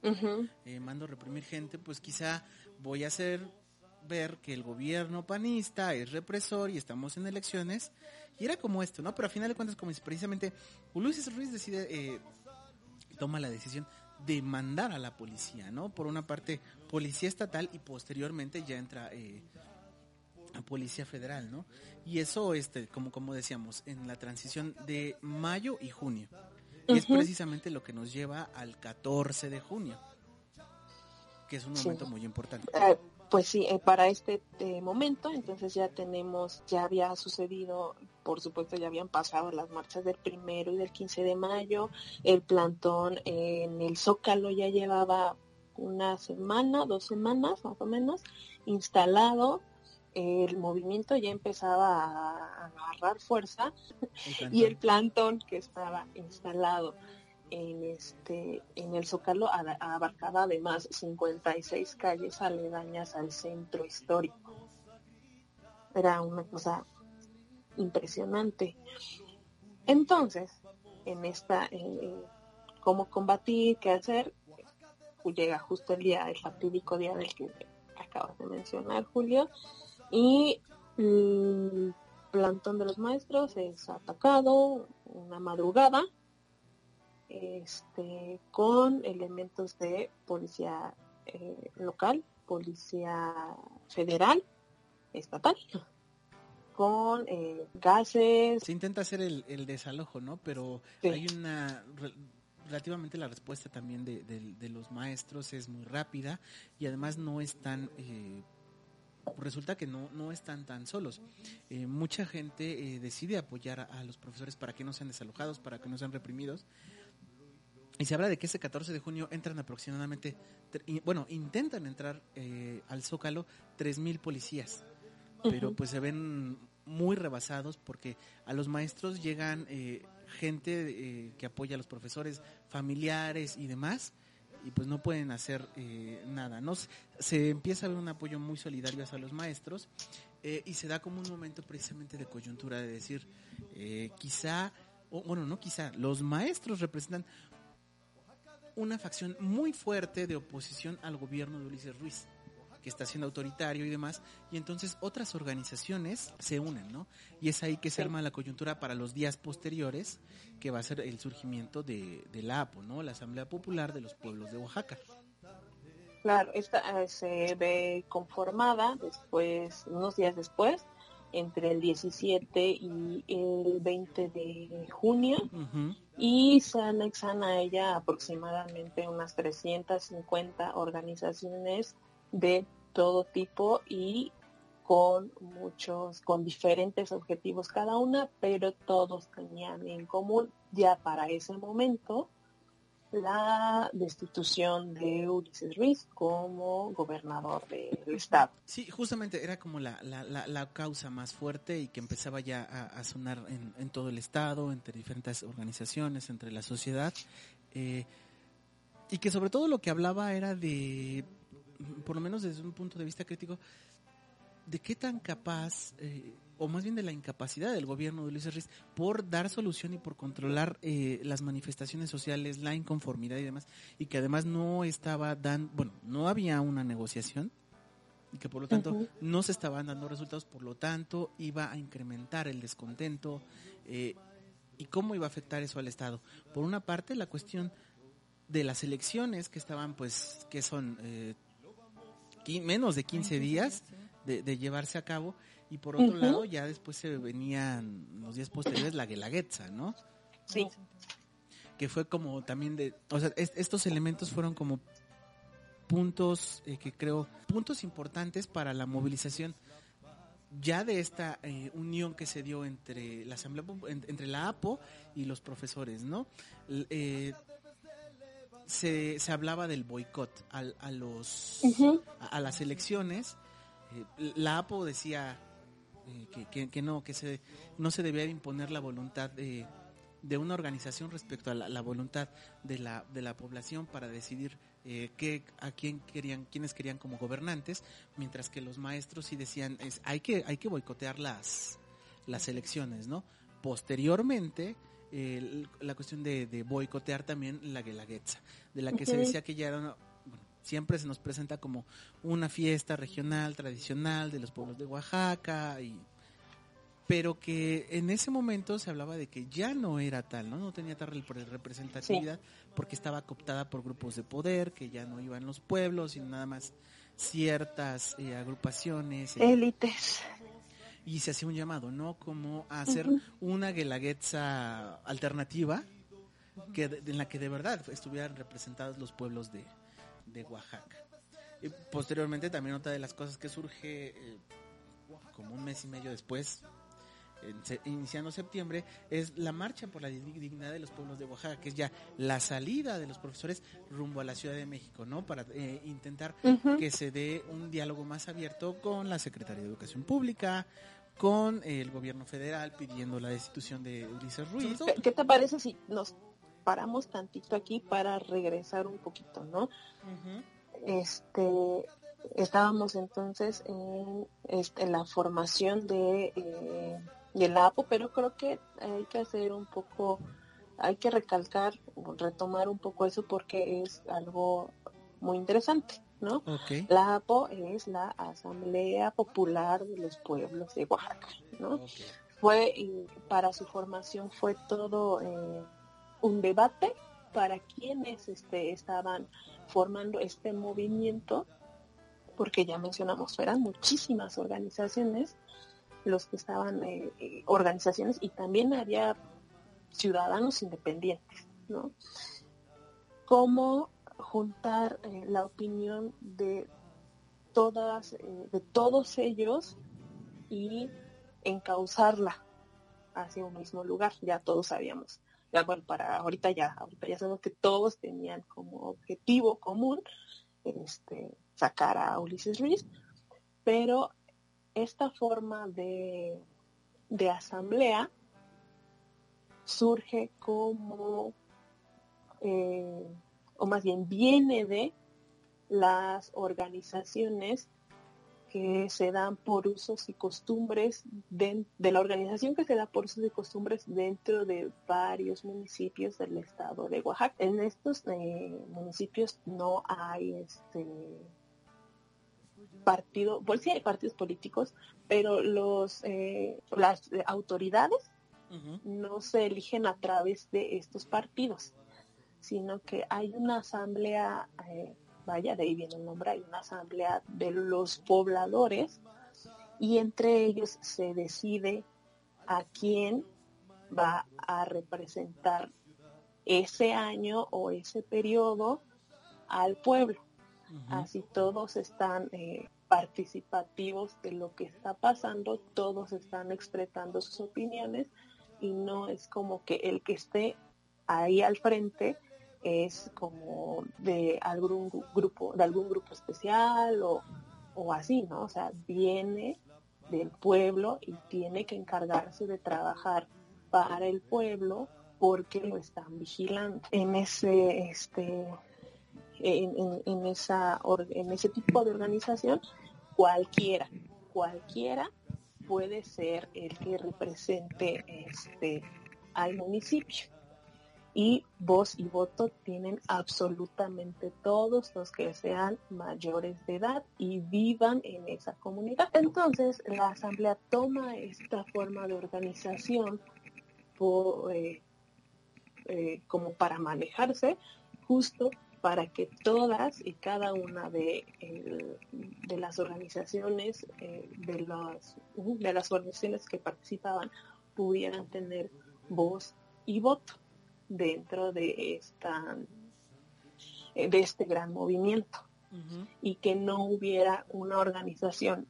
[SPEAKER 5] Ujú.
[SPEAKER 4] eh, mando a reprimir gente, pues quizá voy a hacer ver que el gobierno panista es represor y estamos en elecciones. Y era como esto, ¿no? Pero a final de cuentas, como es precisamente Ulises Ruiz decide, eh, toma la decisión de mandar a la policía, ¿no? Por una parte, policía estatal y posteriormente ya entra eh, a policía federal, ¿no? Y eso, este, como, como decíamos, en la transición de mayo y junio. Y es precisamente lo que nos lleva al 14 de junio, que es un
[SPEAKER 5] Sí.
[SPEAKER 4] momento muy importante.
[SPEAKER 5] Eh, pues sí, eh, para este eh, momento, entonces ya tenemos, ya había sucedido, por supuesto, ya habían pasado las marchas del primero y del 15 de mayo, el plantón en el Zócalo ya llevaba una semana, dos semanas más o menos, instalado, el movimiento ya empezaba a agarrar fuerza *laughs* y el plantón que estaba instalado en este en el Zócalo abarcaba además 56 calles aledañas al centro histórico. Era una cosa impresionante. Entonces, en esta en cómo combatir, qué hacer, llega justo el día, el fatídico día del que acabas de mencionar, Julio, y el plantón de los maestros es atacado una madrugada este, con elementos de policía eh, local, policía federal, estatal, con eh, gases.
[SPEAKER 4] Se intenta hacer el, el desalojo, ¿no? Pero
[SPEAKER 5] Sí.
[SPEAKER 4] hay una... re- Relativamente la respuesta también de, de- de los maestros es muy rápida y además no están... eh, resulta que no, no están tan solos. Eh, mucha gente eh, decide apoyar a, a los profesores para que no sean desalojados, para que no sean reprimidos. Y se habla de que ese 14 de junio entran aproximadamente, bueno, intentan entrar eh, al Zócalo 3.000 policías, pero pues se ven muy rebasados porque a los maestros llegan eh, gente eh, que apoya a los profesores, familiares y demás, y pues no pueden hacer nada. ¿no? Se- empieza a ver un apoyo muy solidario hacia los maestros y se da como un momento precisamente de coyuntura de decir, quizá, o bueno, no quizá, los maestros representan una facción muy fuerte de oposición al gobierno de Ulises Ruiz, que está siendo autoritario y demás, y entonces otras organizaciones se unen, ¿no? Y es ahí que se arma la coyuntura para los días posteriores, que va a ser el surgimiento de, de la APO, ¿no? La Asamblea Popular de los Pueblos de Oaxaca.
[SPEAKER 5] Claro, esta eh, se ve conformada después, unos días después, entre el 17 y el 20 de junio. Y se anexan a ella aproximadamente unas 350 organizaciones de todo tipo y con muchos, con diferentes objetivos cada una, pero todos tenían en común. Ya para ese momento la destitución de Ulises Ruiz como gobernador del estado.
[SPEAKER 4] Sí, justamente era como la, la, la, la causa más fuerte y que empezaba ya a, a sonar en, en todo el estado, entre diferentes organizaciones, entre la sociedad, eh, y que sobre todo lo que hablaba era de, por lo menos desde un punto de vista crítico, de qué tan capaz, eh, o más bien de la incapacidad del gobierno de Ulises Ruiz por dar solución y por controlar eh, las manifestaciones sociales, la inconformidad y demás, y que además no estaba dando, bueno, no había una negociación, y que por lo tanto no se estaban dando resultados, por lo tanto iba a incrementar el descontento eh, y cómo iba a afectar eso al Estado. Por una parte, la cuestión de las elecciones que estaban, pues, que son eh, menos de 15 días de, de llevarse a cabo, y por otro lado, ya después se venían los días posteriores la Guelaguetza, ¿no?
[SPEAKER 5] Sí,
[SPEAKER 4] que fue como también de, o sea, es- estos elementos fueron como puntos eh, que creo, puntos importantes para la movilización ya de esta eh, unión que se dio entre la asamblea entre la APO y los profesores, ¿no? Eh, se, se hablaba del boicot al- a los a, a las elecciones. Eh, la APO decía eh, que, que- que no, que se, no se debía de imponer la voluntad de, de una organización respecto a la, la voluntad de la, de la población para decidir eh, qué, a quién querían, quiénes querían como gobernantes, mientras que los maestros sí decían es, hay que, hay que boicotear las, las elecciones, ¿no? Posteriormente, la cuestión de, de boicotear también la Guelaguetza, de la que se decía que ya era una, siempre se nos presenta como una fiesta regional, tradicional de los pueblos de Oaxaca, y, pero que en ese momento se hablaba de que ya no era tal, ¿no? No tenía tal repre- representatividad porque estaba cooptada por grupos de poder, que ya no iban los pueblos, sino nada más ciertas eh, agrupaciones. eh,
[SPEAKER 5] élites.
[SPEAKER 4] y se hacía un llamado, ¿no? Como a hacer una guelaguetza alternativa que en la que de verdad estuvieran representados los pueblos de, de Oaxaca. Y posteriormente también otra de las cosas que surge eh, como un mes y medio después, en iniciando septiembre, es la marcha por la dig- dignidad de los pueblos de Oaxaca, que es ya la salida de los profesores rumbo a la Ciudad de México, ¿no? Para eh, intentar que se dé un diálogo más abierto con la Secretaría de Educación Pública, con el gobierno federal pidiendo la destitución de Ulises Ruiz.
[SPEAKER 5] ¿Qué, qué te parece si nos paramos tantito aquí para regresar un poquito, no? Este, estábamos entonces en, este, en la formación de, eh, de la APO, pero creo que hay que hacer un poco, hay que recalcar, retomar un poco eso porque es algo muy interesante, ¿no?
[SPEAKER 4] Ok.
[SPEAKER 5] La APO es la Asamblea Popular de los Pueblos de Oaxaca, ¿no? fue y para su formación fue todo eh, un debate para quienes este, estaban formando este movimiento, porque ya mencionamos, eran muchísimas organizaciones los que estaban, eh, eh, organizaciones y también había ciudadanos independientes, ¿no? Cómo juntar eh, la opinión de todas, de todos ellos y encauzarla hacia un mismo lugar. Ya todos sabíamos bueno, para ahorita ya, ahorita ya sabemos que todos tenían como objetivo común este, sacar a Ulises Ruiz, pero esta forma de, de asamblea surge como, eh, o más bien viene de las organizaciones que se dan por usos y costumbres de, de, la organización que se da por usos y costumbres dentro de varios municipios del estado de Oaxaca. En estos eh, municipios no hay este partido, pues sí hay partidos políticos, pero los eh, las autoridades uh -huh. no se eligen a través de estos partidos, sino que hay una asamblea eh, vaya, de ahí viene el nombre, hay una asamblea de los pobladores y entre ellos se decide a quién va a representar ese año o ese periodo al pueblo. Uh -huh. Así todos están eh, participativos de lo que está pasando, todos están expresando sus opiniones y no es como que el que esté ahí al frente es como de algún grupo, de algún grupo especial o, o así, ¿no? O sea, viene del pueblo y tiene que encargarse de trabajar para el pueblo porque lo están vigilando. En ese, este, en, en, esa, en ese tipo de organización, cualquiera, cualquiera puede ser el que represente este al municipio y voz y voto tienen absolutamente todos los que sean mayores de edad y vivan en esa comunidad. Entonces, la asamblea toma esta forma de organización eh, eh, como para manejarse justo para que todas y cada una de, eh, de las organizaciones, de, las, de las organizaciones que participaban, pudieran tener voz y voto dentro de esta de este gran movimiento uh -huh. y que no hubiera una organización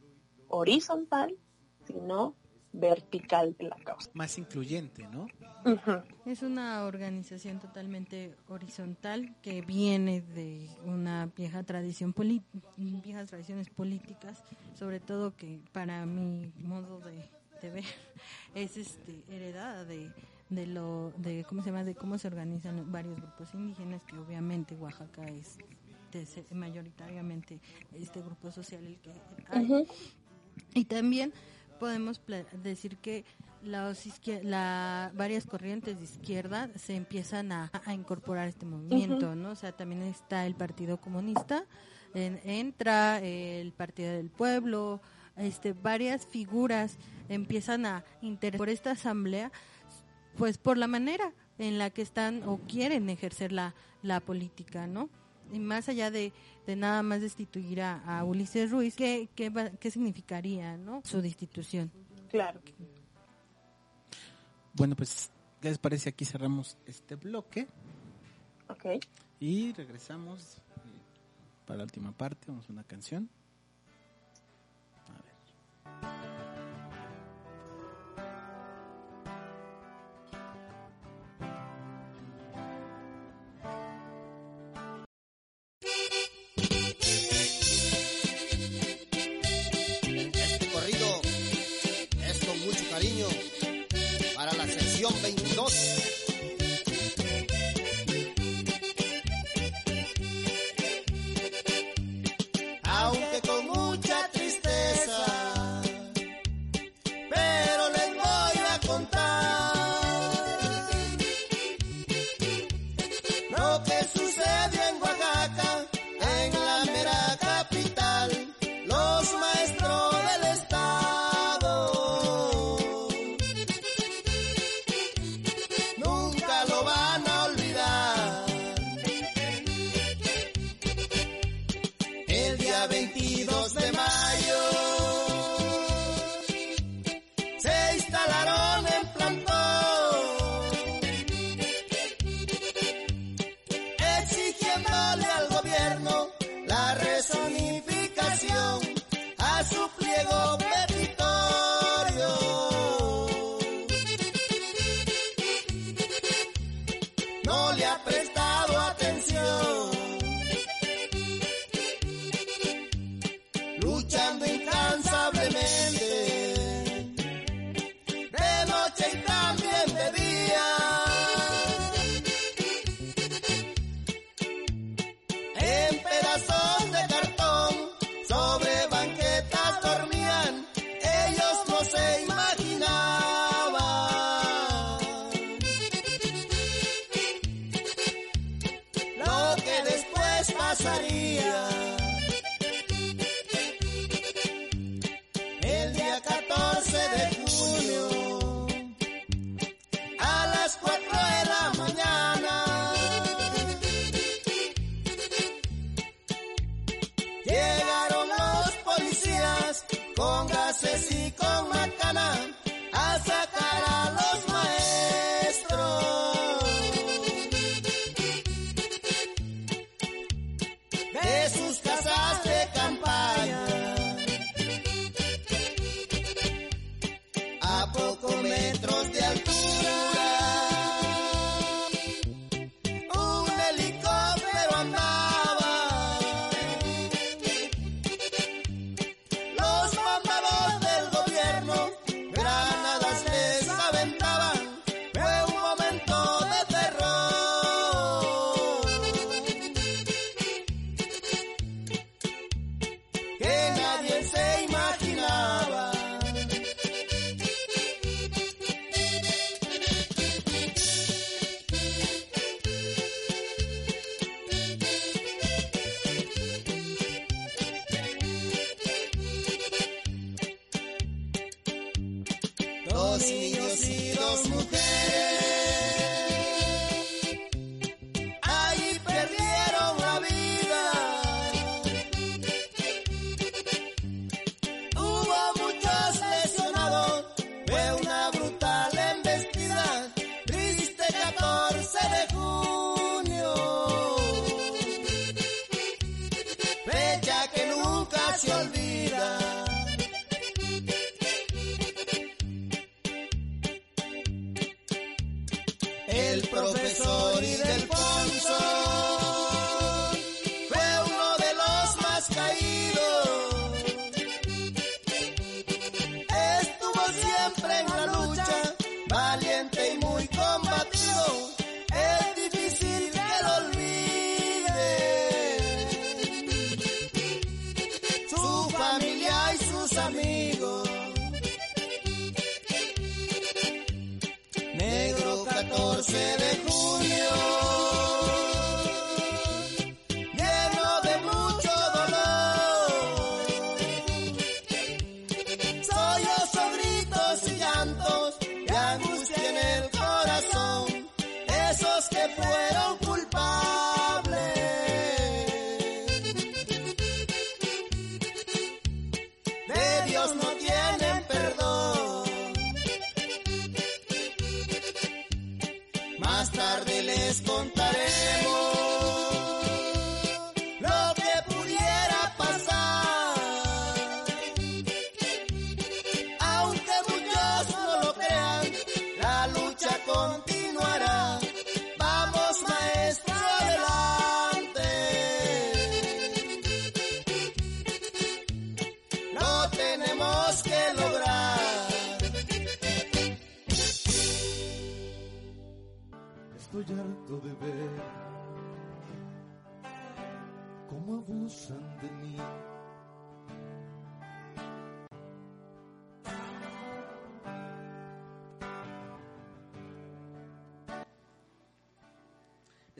[SPEAKER 5] horizontal sino vertical de la causa
[SPEAKER 4] más incluyente no
[SPEAKER 3] uh -huh. es una organización totalmente horizontal que viene de una vieja tradición viejas tradiciones políticas sobre todo que para mi modo de, de ver *laughs* es este heredada de de lo de cómo se llama de cómo se organizan varios grupos indígenas que obviamente Oaxaca es de, mayoritariamente este grupo social el que hay. Uh -huh. y también podemos decir que los la, varias corrientes de izquierda se empiezan a, a incorporar este movimiento, uh -huh. ¿no? O sea, también está el Partido Comunista, en, entra el Partido del Pueblo, este, varias figuras empiezan a interesar por esta asamblea pues por la manera en la que están o quieren ejercer la, la política, ¿no? Y más allá de, de nada más destituir a, a Ulises Ruiz, ¿qué, qué, ¿qué significaría, ¿no? Su destitución.
[SPEAKER 5] Claro.
[SPEAKER 4] Bueno, pues, ¿qué les parece? Aquí cerramos este bloque.
[SPEAKER 5] Ok.
[SPEAKER 4] Y regresamos eh, para la última parte, vamos a una canción.
[SPEAKER 10] Aunque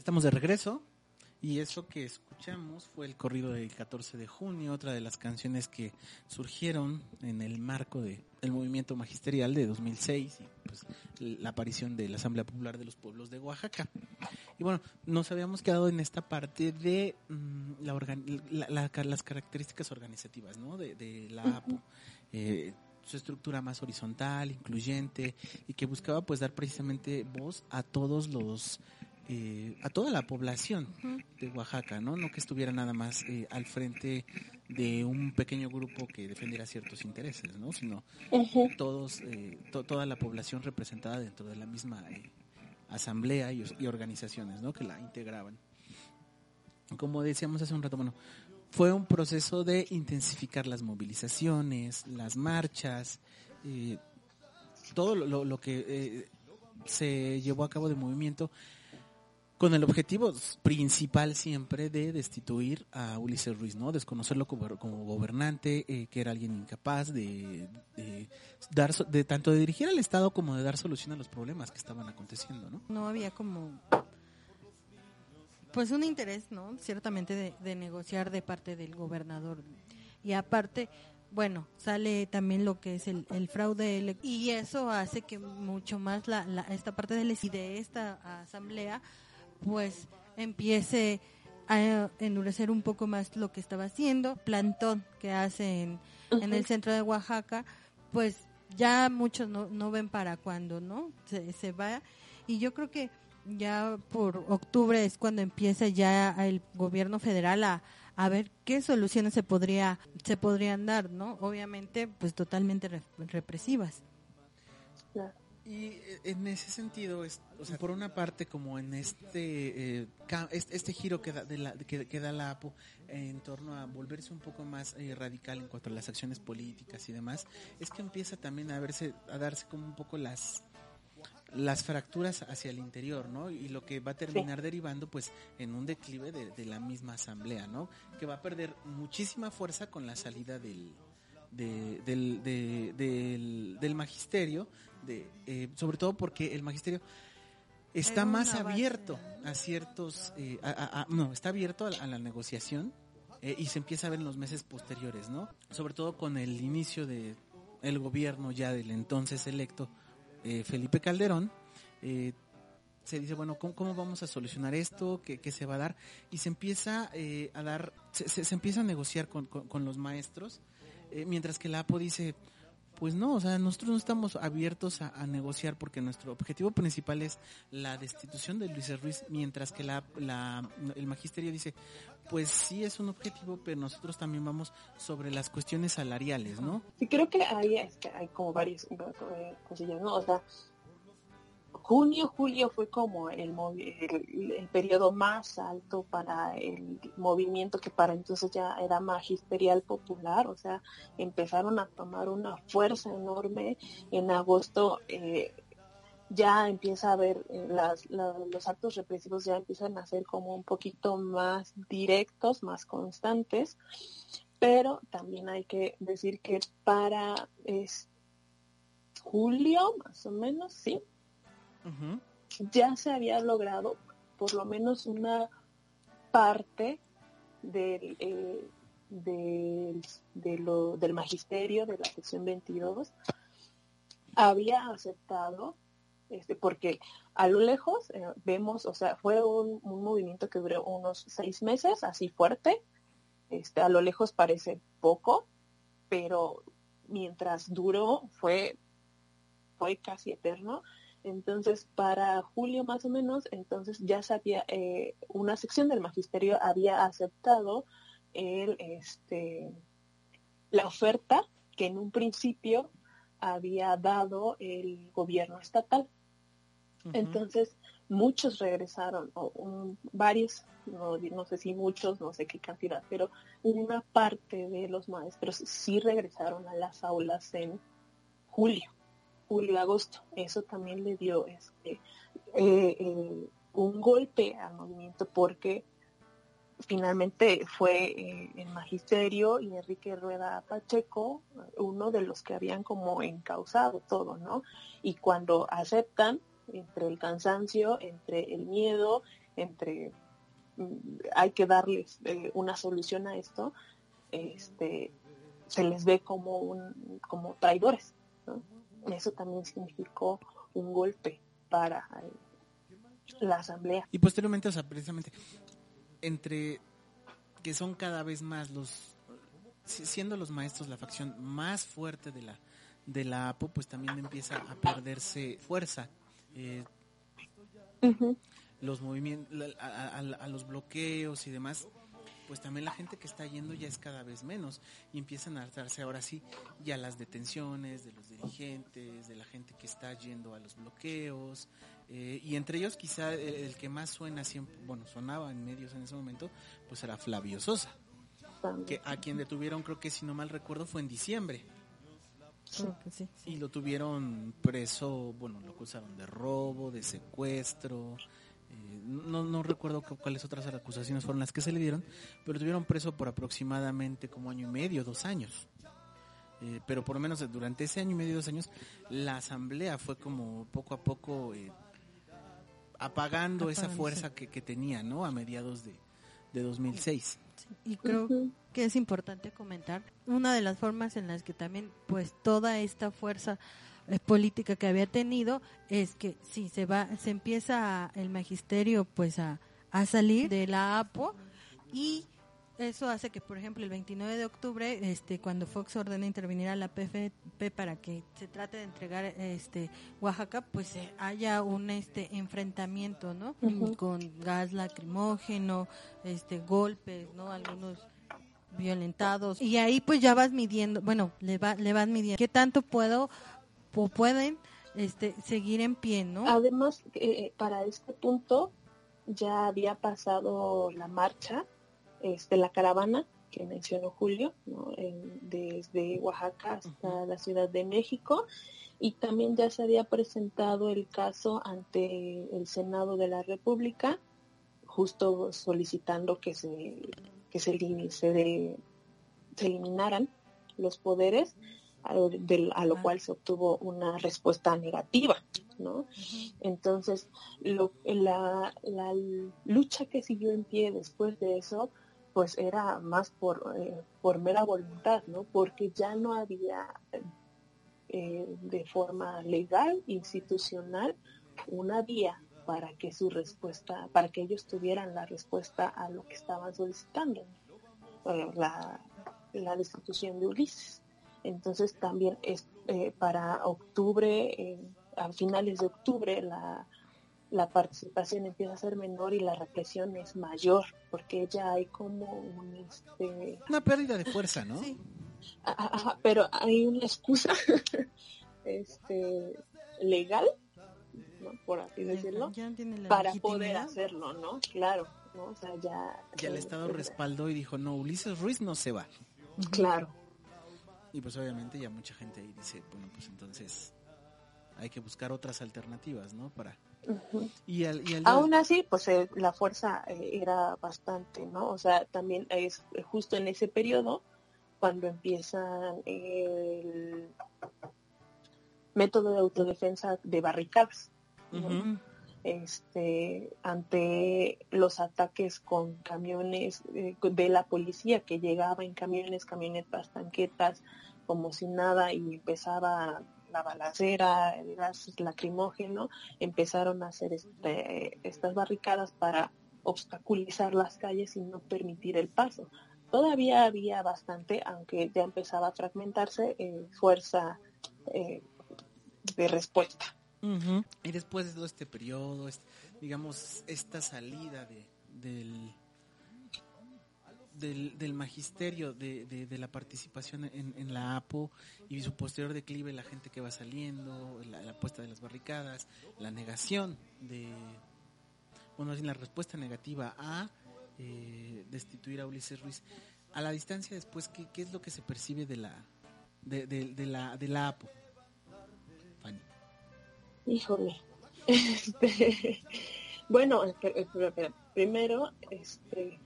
[SPEAKER 4] Estamos de regreso y eso que escuchamos fue el corrido del 14 de junio, otra de las canciones que surgieron en el marco del de movimiento magisterial de 2006 y pues, la aparición de la Asamblea Popular de los Pueblos de Oaxaca. Y bueno, nos habíamos quedado en esta parte de mm, las características organizativas ¿no? de, la APO. Eh, su estructura más horizontal, incluyente y que buscaba pues dar precisamente voz a todos los eh, a toda la población de Oaxaca, ¿no? No que estuviera nada más eh, al frente de un pequeño grupo que defendiera ciertos intereses, ¿no? Sino todos, eh, toda la población representada dentro de la misma eh, asamblea y, organizaciones, ¿no? Que la integraban. Como decíamos hace un rato, bueno, fue un proceso de intensificar las movilizaciones, las marchas, eh, todo lo que eh, se llevó a cabo de movimiento con el objetivo principal siempre de destituir a Ulises Ruiz, ¿no? Desconocerlo como, como gobernante, eh, que era alguien incapaz de, de dar de tanto de dirigir al Estado como de dar solución a los problemas que estaban aconteciendo, ¿no?
[SPEAKER 3] no había como pues un interés no ciertamente de, de negociar de parte del gobernador y aparte bueno sale también lo que es el, fraude y eso hace que mucho más la, la- esta parte del y de esta asamblea pues empiece a endurecer un poco más lo que estaba haciendo. Plantón que hace en, en el centro de Oaxaca pues ya muchos no, no ven para cuándo no se, se va. Y yo creo que ya por octubre es cuando empieza ya el gobierno federal a, a ver qué soluciones se podría se podrían dar, ¿no? Obviamente, pues totalmente re- represivas.
[SPEAKER 4] Y eh, en ese sentido, es, o sea, por una parte, como en este eh, este, giro que da, de la, que, que da la APO en torno a volverse un poco más eh, radical en cuanto a las acciones políticas y demás, es que empieza también a verse, a darse como un poco las las fracturas hacia el interior, ¿no? Y lo que va a terminar derivando, pues, en un declive de, de la misma asamblea, ¿no? Que va a perder muchísima fuerza con la salida del, de- del, de- del, del magisterio, de, eh, sobre todo porque el magisterio está más abierto a ciertos, eh, a- a- a- no, está abierto a, la- negociación eh, y se empieza a ver en los meses posteriores, ¿no? Sobre todo con el inicio de el gobierno ya del entonces electo eh, Felipe Calderón, se dice, bueno, ¿cómo, cómo vamos a solucionar esto? ¿Qué, qué se va a dar? Y se empieza a dar, se, se- se empieza a negociar con, con- con los maestros, mientras que la APO dice, pues no, o sea, nosotros no estamos abiertos a, negociar porque nuestro objetivo principal es la destitución de Luis Ruiz, mientras que la, la- el magisterio dice, pues sí es un objetivo, pero nosotros también vamos sobre las cuestiones salariales, ¿no?
[SPEAKER 5] Sí, creo que ahí que hay como varias eh, cosillas, ¿no? O sea, junio, julio fue como el, periodo más alto para el movimiento que para entonces ya era magisterial popular, o sea, empezaron a tomar una fuerza enorme. En agosto eh, ya empieza a haber eh, los actos represivos ya empiezan a ser como un poquito más directos, más constantes pero también hay que decir que para julio, más o menos, sí, ya se había logrado por lo menos una parte del, eh, del, del magisterio de la sección 22 había aceptado este, porque a lo lejos eh, vemos, o sea, fue un, un movimiento que duró unos seis meses, así fuerte, este, a lo lejos parece poco, pero mientras duró fue, fue casi eterno. Entonces, para julio más o menos, entonces ya sabía, eh, una sección del magisterio había aceptado el, este, la oferta que en un principio había dado el gobierno estatal. Entonces, muchos regresaron, o un- varios, no, no sé si muchos, no sé qué cantidad, pero una parte de los maestros sí regresaron a las aulas en julio, julio-agosto. Eso también le dio este, eh, eh, un golpe al movimiento porque finalmente fue eh, el magisterio y Enrique Rueda Pacheco uno de los que habían como encausado todo, ¿no? Y cuando aceptan entre el cansancio, entre el miedo, entre mm, hay que darles una solución a esto, este se les ve como un como traidores, ¿no? Eso también significó un golpe para eh, la asamblea.
[SPEAKER 4] Y posteriormente, o sea, precisamente, entre que son cada vez más los, si- siendo los maestros la facción más fuerte de la, de la APO, pues también empieza a perderse fuerza. Eh, los movimientos, a, a- a los bloqueos y demás, pues también la gente que está yendo ya es cada vez menos y empiezan a darse ahora sí ya las detenciones de los dirigentes, de la gente que está yendo a los bloqueos eh, y entre ellos quizá el, el que más suena siempre, bueno, sonaba en medios en ese momento, pues era Flavio Sosa, que a quien detuvieron creo que si no mal recuerdo fue en diciembre.
[SPEAKER 3] Sí, sí, sí.
[SPEAKER 4] y lo tuvieron preso, bueno, lo acusaron de robo, de secuestro, eh, no, no recuerdo cu- cuáles otras acusaciones fueron las que se le dieron, pero tuvieron preso por aproximadamente como año y medio, dos años. Eh, pero por lo menos durante ese año y medio, dos años, la asamblea fue como poco a poco eh, apagando esa fuerza que, que tenía, ¿no? A mediados de, de 2006.
[SPEAKER 3] Y creo que es importante comentar una de las formas en las que también pues toda esta fuerza política que había tenido es que si se va se empieza a- el magisterio pues a, a salir de la APO y eso hace que por ejemplo el 29 de octubre este cuando Fox ordena intervenir a la PFP para que se trate de entregar este Oaxaca pues haya un este enfrentamiento no con gas lacrimógeno este golpes no algunos violentados. Y ahí pues ya vas midiendo bueno le va le vas midiendo. Qué tanto puedo pueden este seguir en pie no
[SPEAKER 5] Además, eh, para este punto ya había pasado la marcha, este, la caravana que mencionó Julio, ¿no? En- desde Oaxaca hasta la Ciudad de México, y también ya se había presentado el caso ante el Senado de la República, justo solicitando que se que se, se, de- se eliminaran los poderes, a lo cual se obtuvo una respuesta negativa, ¿no? Entonces, lo- la, la lucha que siguió en pie después de eso, pues era más por, eh, por mera voluntad, ¿no? Porque ya no había eh, de forma legal, institucional, una vía para que su respuesta, para que ellos tuvieran la respuesta a lo que estaban solicitando, la, la destitución de Ulises. Entonces también es eh, para octubre, eh, a finales de octubre, la, la participación empieza a ser menor y la represión es mayor, porque ya hay como un este
[SPEAKER 4] Una pérdida de fuerza, ¿no?
[SPEAKER 5] Ajá, ajá, pero hay una excusa *laughs* este legal ¿no? por así decirlo
[SPEAKER 3] ya tiene la
[SPEAKER 5] para poder hacerlo no claro ¿no? o sea ya
[SPEAKER 4] Ya el Estado
[SPEAKER 5] eh,
[SPEAKER 4] respaldó y dijo, no, Ulises Ruiz no se va.
[SPEAKER 5] claro
[SPEAKER 4] Y pues obviamente ya mucha gente ahí dice, bueno, pues entonces hay que buscar otras alternativas, ¿no? Para... Y al, y al
[SPEAKER 5] Aún así, pues eh, la fuerza eh, era bastante, ¿no? O sea, también es justo en ese periodo cuando empiezan el método de autodefensa de barricadas. Este, ante los ataques con camiones eh, de la policía que llegaba en camiones, camionetas, tanquetas, como si nada y empezaba la balacera, el gas lacrimógeno, empezaron a hacer este, estas barricadas para obstaculizar las calles y no permitir el paso. Todavía había bastante, aunque ya empezaba a fragmentarse, eh, fuerza eh, de respuesta.
[SPEAKER 4] Y después de todo este periodo, digamos, esta salida de, del, del, magisterio de, de- la participación en, en la APO y su posterior declive, la gente que va saliendo, la, puesta de las barricadas, la negación de, bueno, la respuesta negativa a eh, destituir a Ulises Ruiz. A la distancia después, ¿qué, qué es lo que se percibe de la, de- de la, de la APO?
[SPEAKER 5] Híjole. *laughs* Este, bueno, primero, este,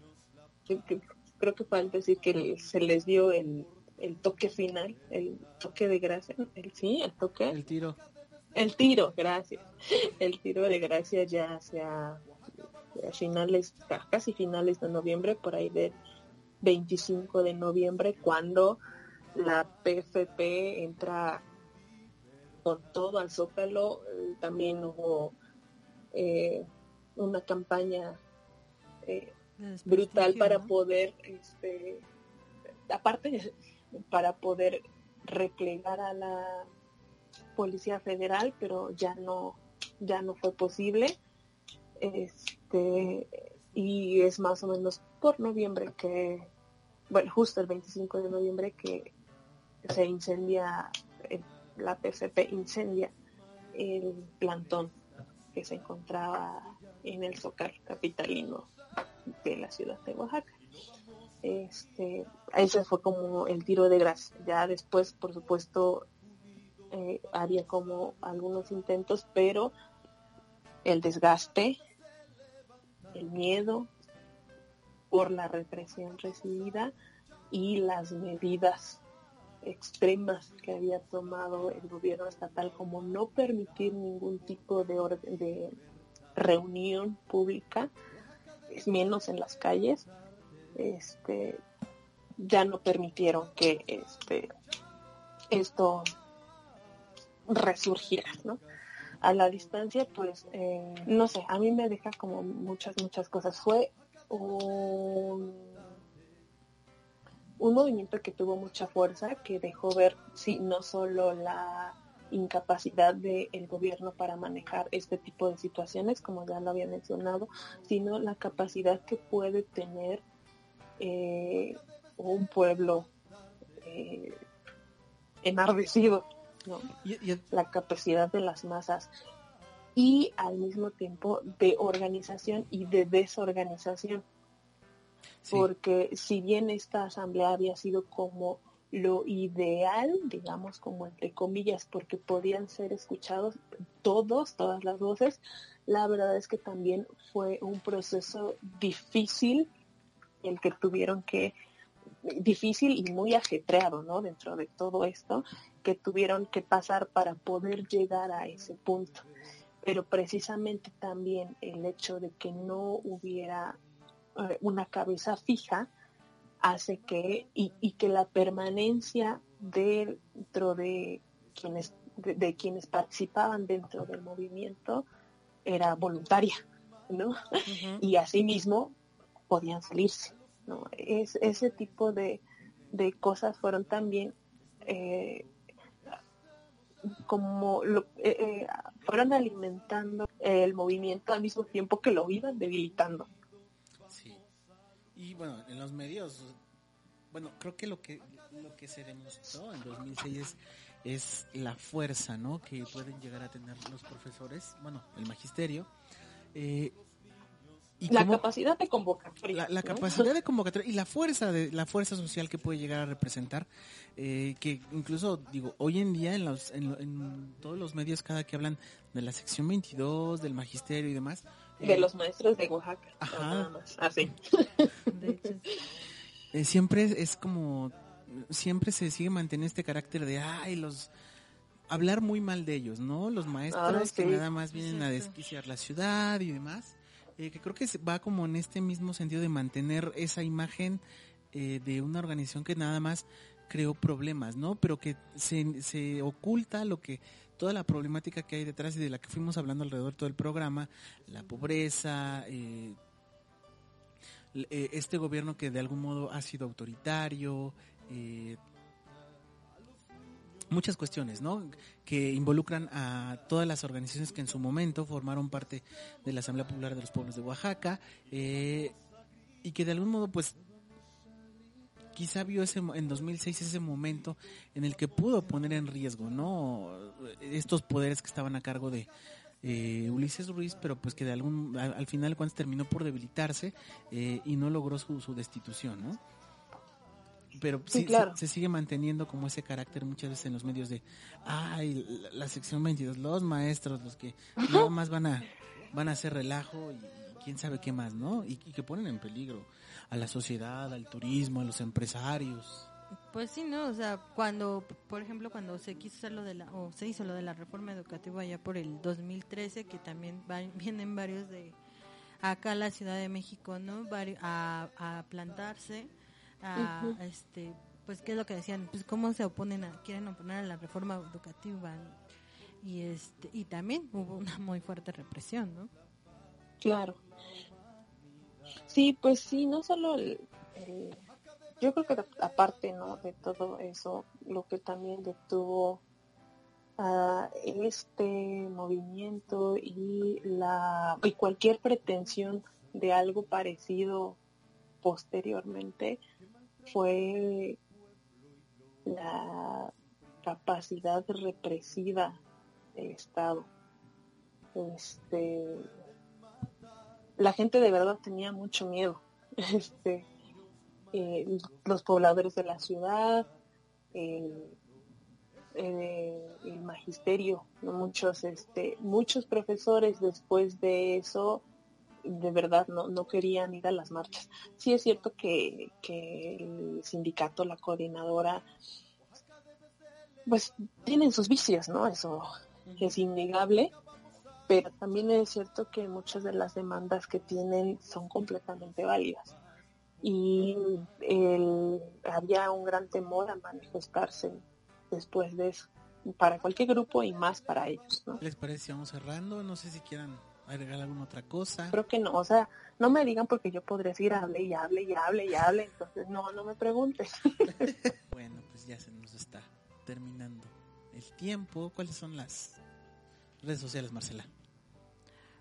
[SPEAKER 5] creo que falta decir que se les dio el, el toque final, el toque de gracia, el sí, el toque,
[SPEAKER 4] El tiro.
[SPEAKER 5] el tiro, gracias. El tiro de gracia ya hacia a finales, ca- casi finales de noviembre, por ahí del 25 de noviembre, cuando la PFP entra con todo al Zócalo. eh, también hubo eh, una campaña eh, brutal para poder, este, aparte, para poder replegar a la Policía Federal, pero ya no, ya no fue posible. Este, y es más o menos por noviembre que, bueno, justo el 25 de noviembre que se incendia, la PCP incendia el plantón que se encontraba en el Zócalo capitalino de la ciudad de Oaxaca. Este, ese fue como el tiro de gracia. Ya después, por supuesto, eh, había como algunos intentos, pero el desgaste, el miedo por la represión recibida y las medidas extremas que había tomado el gobierno estatal como no permitir ningún tipo de, orden, de reunión pública, menos en las calles, este, ya no permitieron que este, esto resurgiera, ¿no? A la distancia, pues, eh, no sé, a mí me deja como muchas, muchas cosas. Fue un, un movimiento que tuvo mucha fuerza, que dejó ver, sí, no solo la incapacidad del gobierno para manejar este tipo de situaciones, como ya lo había mencionado, sino la capacidad que puede tener eh, un pueblo eh, enardecido, ¿no? la capacidad de las masas y al mismo tiempo de organización y de desorganización. Porque si bien esta asamblea había sido como lo ideal, digamos como entre comillas, porque podían ser escuchados todos, todas las voces, la verdad es que también fue un proceso difícil el que tuvieron que difícil y muy ajetreado, ¿no? Dentro de todo esto que tuvieron que pasar para poder llegar a ese punto. Pero precisamente también el hecho de que no hubiera una cabeza fija hace que y, y, que la permanencia dentro de quienes de, de, quienes participaban dentro del movimiento era voluntaria, ¿no? Uh -huh. Y asimismo podían salirse, ¿no? Es, ese tipo de, de cosas fueron también eh, como lo, eh, eh, fueron alimentando el movimiento al mismo tiempo que lo iban debilitando.
[SPEAKER 4] Y bueno, en los medios, bueno, creo que lo que lo que se demostró en 2006 es, es la fuerza, ¿no? Que pueden llegar a tener los profesores, bueno, el magisterio. Eh,
[SPEAKER 5] y la cómo, capacidad de convocatoria.
[SPEAKER 4] La, la ¿no? capacidad de *laughs* convocatoria y la fuerza de la fuerza social que puede llegar a representar, eh, que incluso digo hoy en día en, los, en, en, todos los medios cada que hablan de la sección 22 del magisterio y demás.
[SPEAKER 5] De eh, los maestros de Oaxaca.
[SPEAKER 4] Ajá.
[SPEAKER 5] Nada más. Así. *laughs*
[SPEAKER 4] eh, siempre es como siempre se sigue manteniendo este carácter de ay los hablar muy mal de ellos, ¿no? Los maestros ah, sí. que nada más vienen a desquiciar la ciudad y demás eh, que creo que va como en este mismo sentido de mantener esa imagen eh, de una organización que nada más creó problemas, ¿no? Pero que se, se oculta lo que toda la problemática que hay detrás y de la que fuimos hablando alrededor de todo el programa, la pobreza, eh, este gobierno que de algún modo ha sido autoritario, eh, muchas cuestiones, ¿no? Que involucran a todas las organizaciones que en su momento formaron parte de la Asamblea Popular de los Pueblos de Oaxaca eh, y que de algún modo, pues, quizá vio ese en 2006 ese momento en el que pudo poner en riesgo, ¿no? Estos poderes que estaban a cargo de eh, Ulises Ruiz, pero pues que de algún al, al final cuando terminó por debilitarse eh, y no logró su, su destitución, ¿no? pero sí, sí claro. se, se, sigue manteniendo como ese carácter muchas veces en los medios de, ay, la, la sección 22, los maestros, los que nada más van a, van a hacer relajo y, quién sabe qué más, ¿no? Y, y, que ponen en peligro a la sociedad, al turismo, a los empresarios.
[SPEAKER 3] Pues sí, ¿no? O sea, cuando, por ejemplo, cuando se quiso hacer lo de la, o se hizo lo de la reforma educativa allá por el 2013, que también va, *laughs* vienen varios de acá a la Ciudad de México, ¿no? a, a plantarse a, uh -huh. este pues qué es lo que decían pues cómo se oponen a quieren oponer a la reforma educativa y este y también hubo una muy fuerte represión no
[SPEAKER 5] claro sí pues sí no solo el, yo creo que aparte no de todo eso lo que también detuvo a este movimiento y la y cualquier pretensión de algo parecido posteriormente fue la capacidad represiva del Estado. Este, la gente de verdad tenía mucho miedo. *laughs* Este, eh, los pobladores de la ciudad, el, el magisterio, ¿no? muchos, este, muchos profesores después de eso de verdad no, no querían ir a las marchas. Sí es cierto que, que el sindicato, la coordinadora, pues tienen sus vicios, ¿no? Eso es innegable, pero también es cierto que muchas de las demandas que tienen son completamente válidas. Y el- había un gran temor a manifestarse después de eso, para cualquier grupo y más para ellos, ¿no?
[SPEAKER 4] ¿Les parece vamos cerrando? No sé si quieran agregar alguna otra cosa.
[SPEAKER 5] Creo que no, o sea, no me digan porque yo podría seguir hable y hable y hable y hable, entonces no, no me preguntes. *laughs*
[SPEAKER 4] Bueno, pues ya se nos está terminando el tiempo. ¿Cuáles son las redes sociales, Marcela?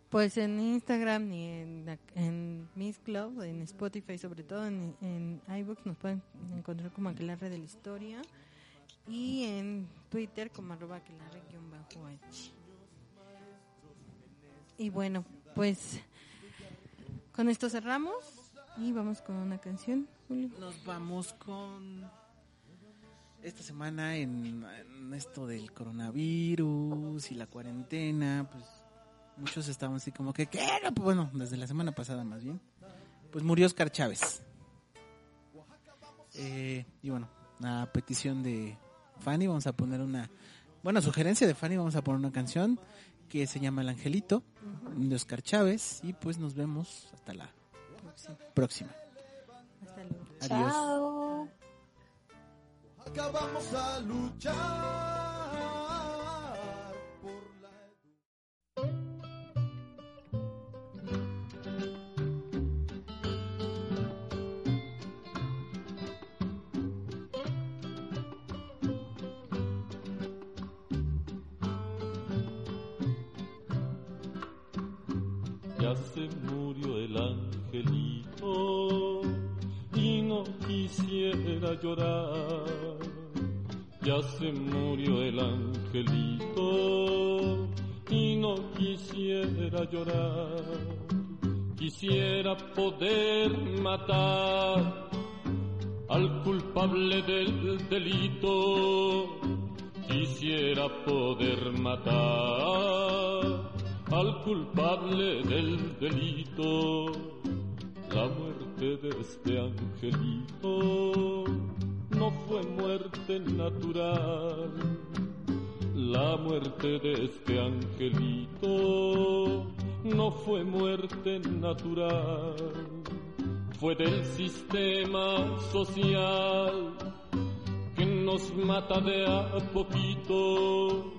[SPEAKER 3] Pues en Instagram y en, la- en Miss Club, en Spotify, sobre todo en, en iBooks, nos pueden encontrar como Aquelarre de la Historia. Y en Twitter como arroba aquelarre-h. Y bueno, pues con esto cerramos y vamos con una canción, Julio.
[SPEAKER 4] Nos vamos con esta semana en, en esto del coronavirus y la cuarentena, pues muchos estaban así como que, ¿qué? No, pues, bueno, desde la semana pasada más bien, pues murió Oscar Chávez. Eh, y bueno, a petición de Fanny vamos a poner una, bueno, sugerencia de Fanny vamos a poner una canción que se llama El Angelito de Oscar Chávez y pues nos vemos hasta la próxima.
[SPEAKER 3] Hasta luego.
[SPEAKER 4] Adiós.
[SPEAKER 5] Chao.
[SPEAKER 11] Acabamos a luchar por la
[SPEAKER 10] Ya se murió el angelito y no quisiera llorar. Ya se murió el angelito y no quisiera llorar. Quisiera poder matar al culpable del delito. Quisiera poder matar al culpable del delito. La muerte de este angelito no fue muerte natural. La muerte de este angelito no fue muerte natural. Fue del sistema social que nos mata de a poquito.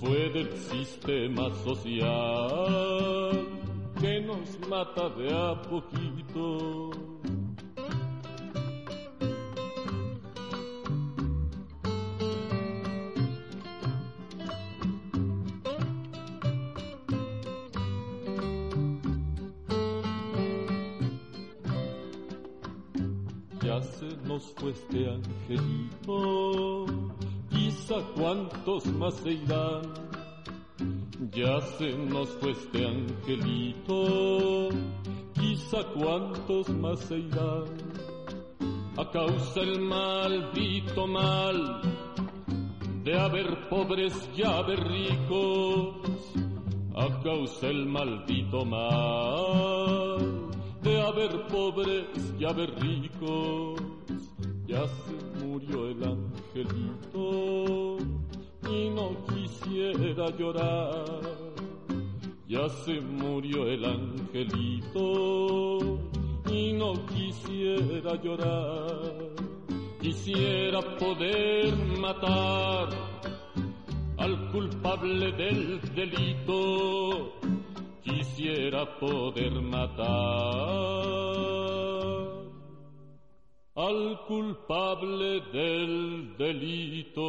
[SPEAKER 10] Fue del sistema social que nos mata de a poquito. Se nos fue este angelito, quizá cuántos más se irán. Ya se nos fue este angelito, quizá cuántos más se irán. A causa el maldito mal de haber pobres y haber ricos, a causa el maldito mal de haber pobres y haber ricos. Ya se murió el angelito y no quisiera llorar. Ya se murió el angelito y no quisiera llorar. Quisiera poder matar al culpable del delito. Quisiera poder matar al culpable del delito.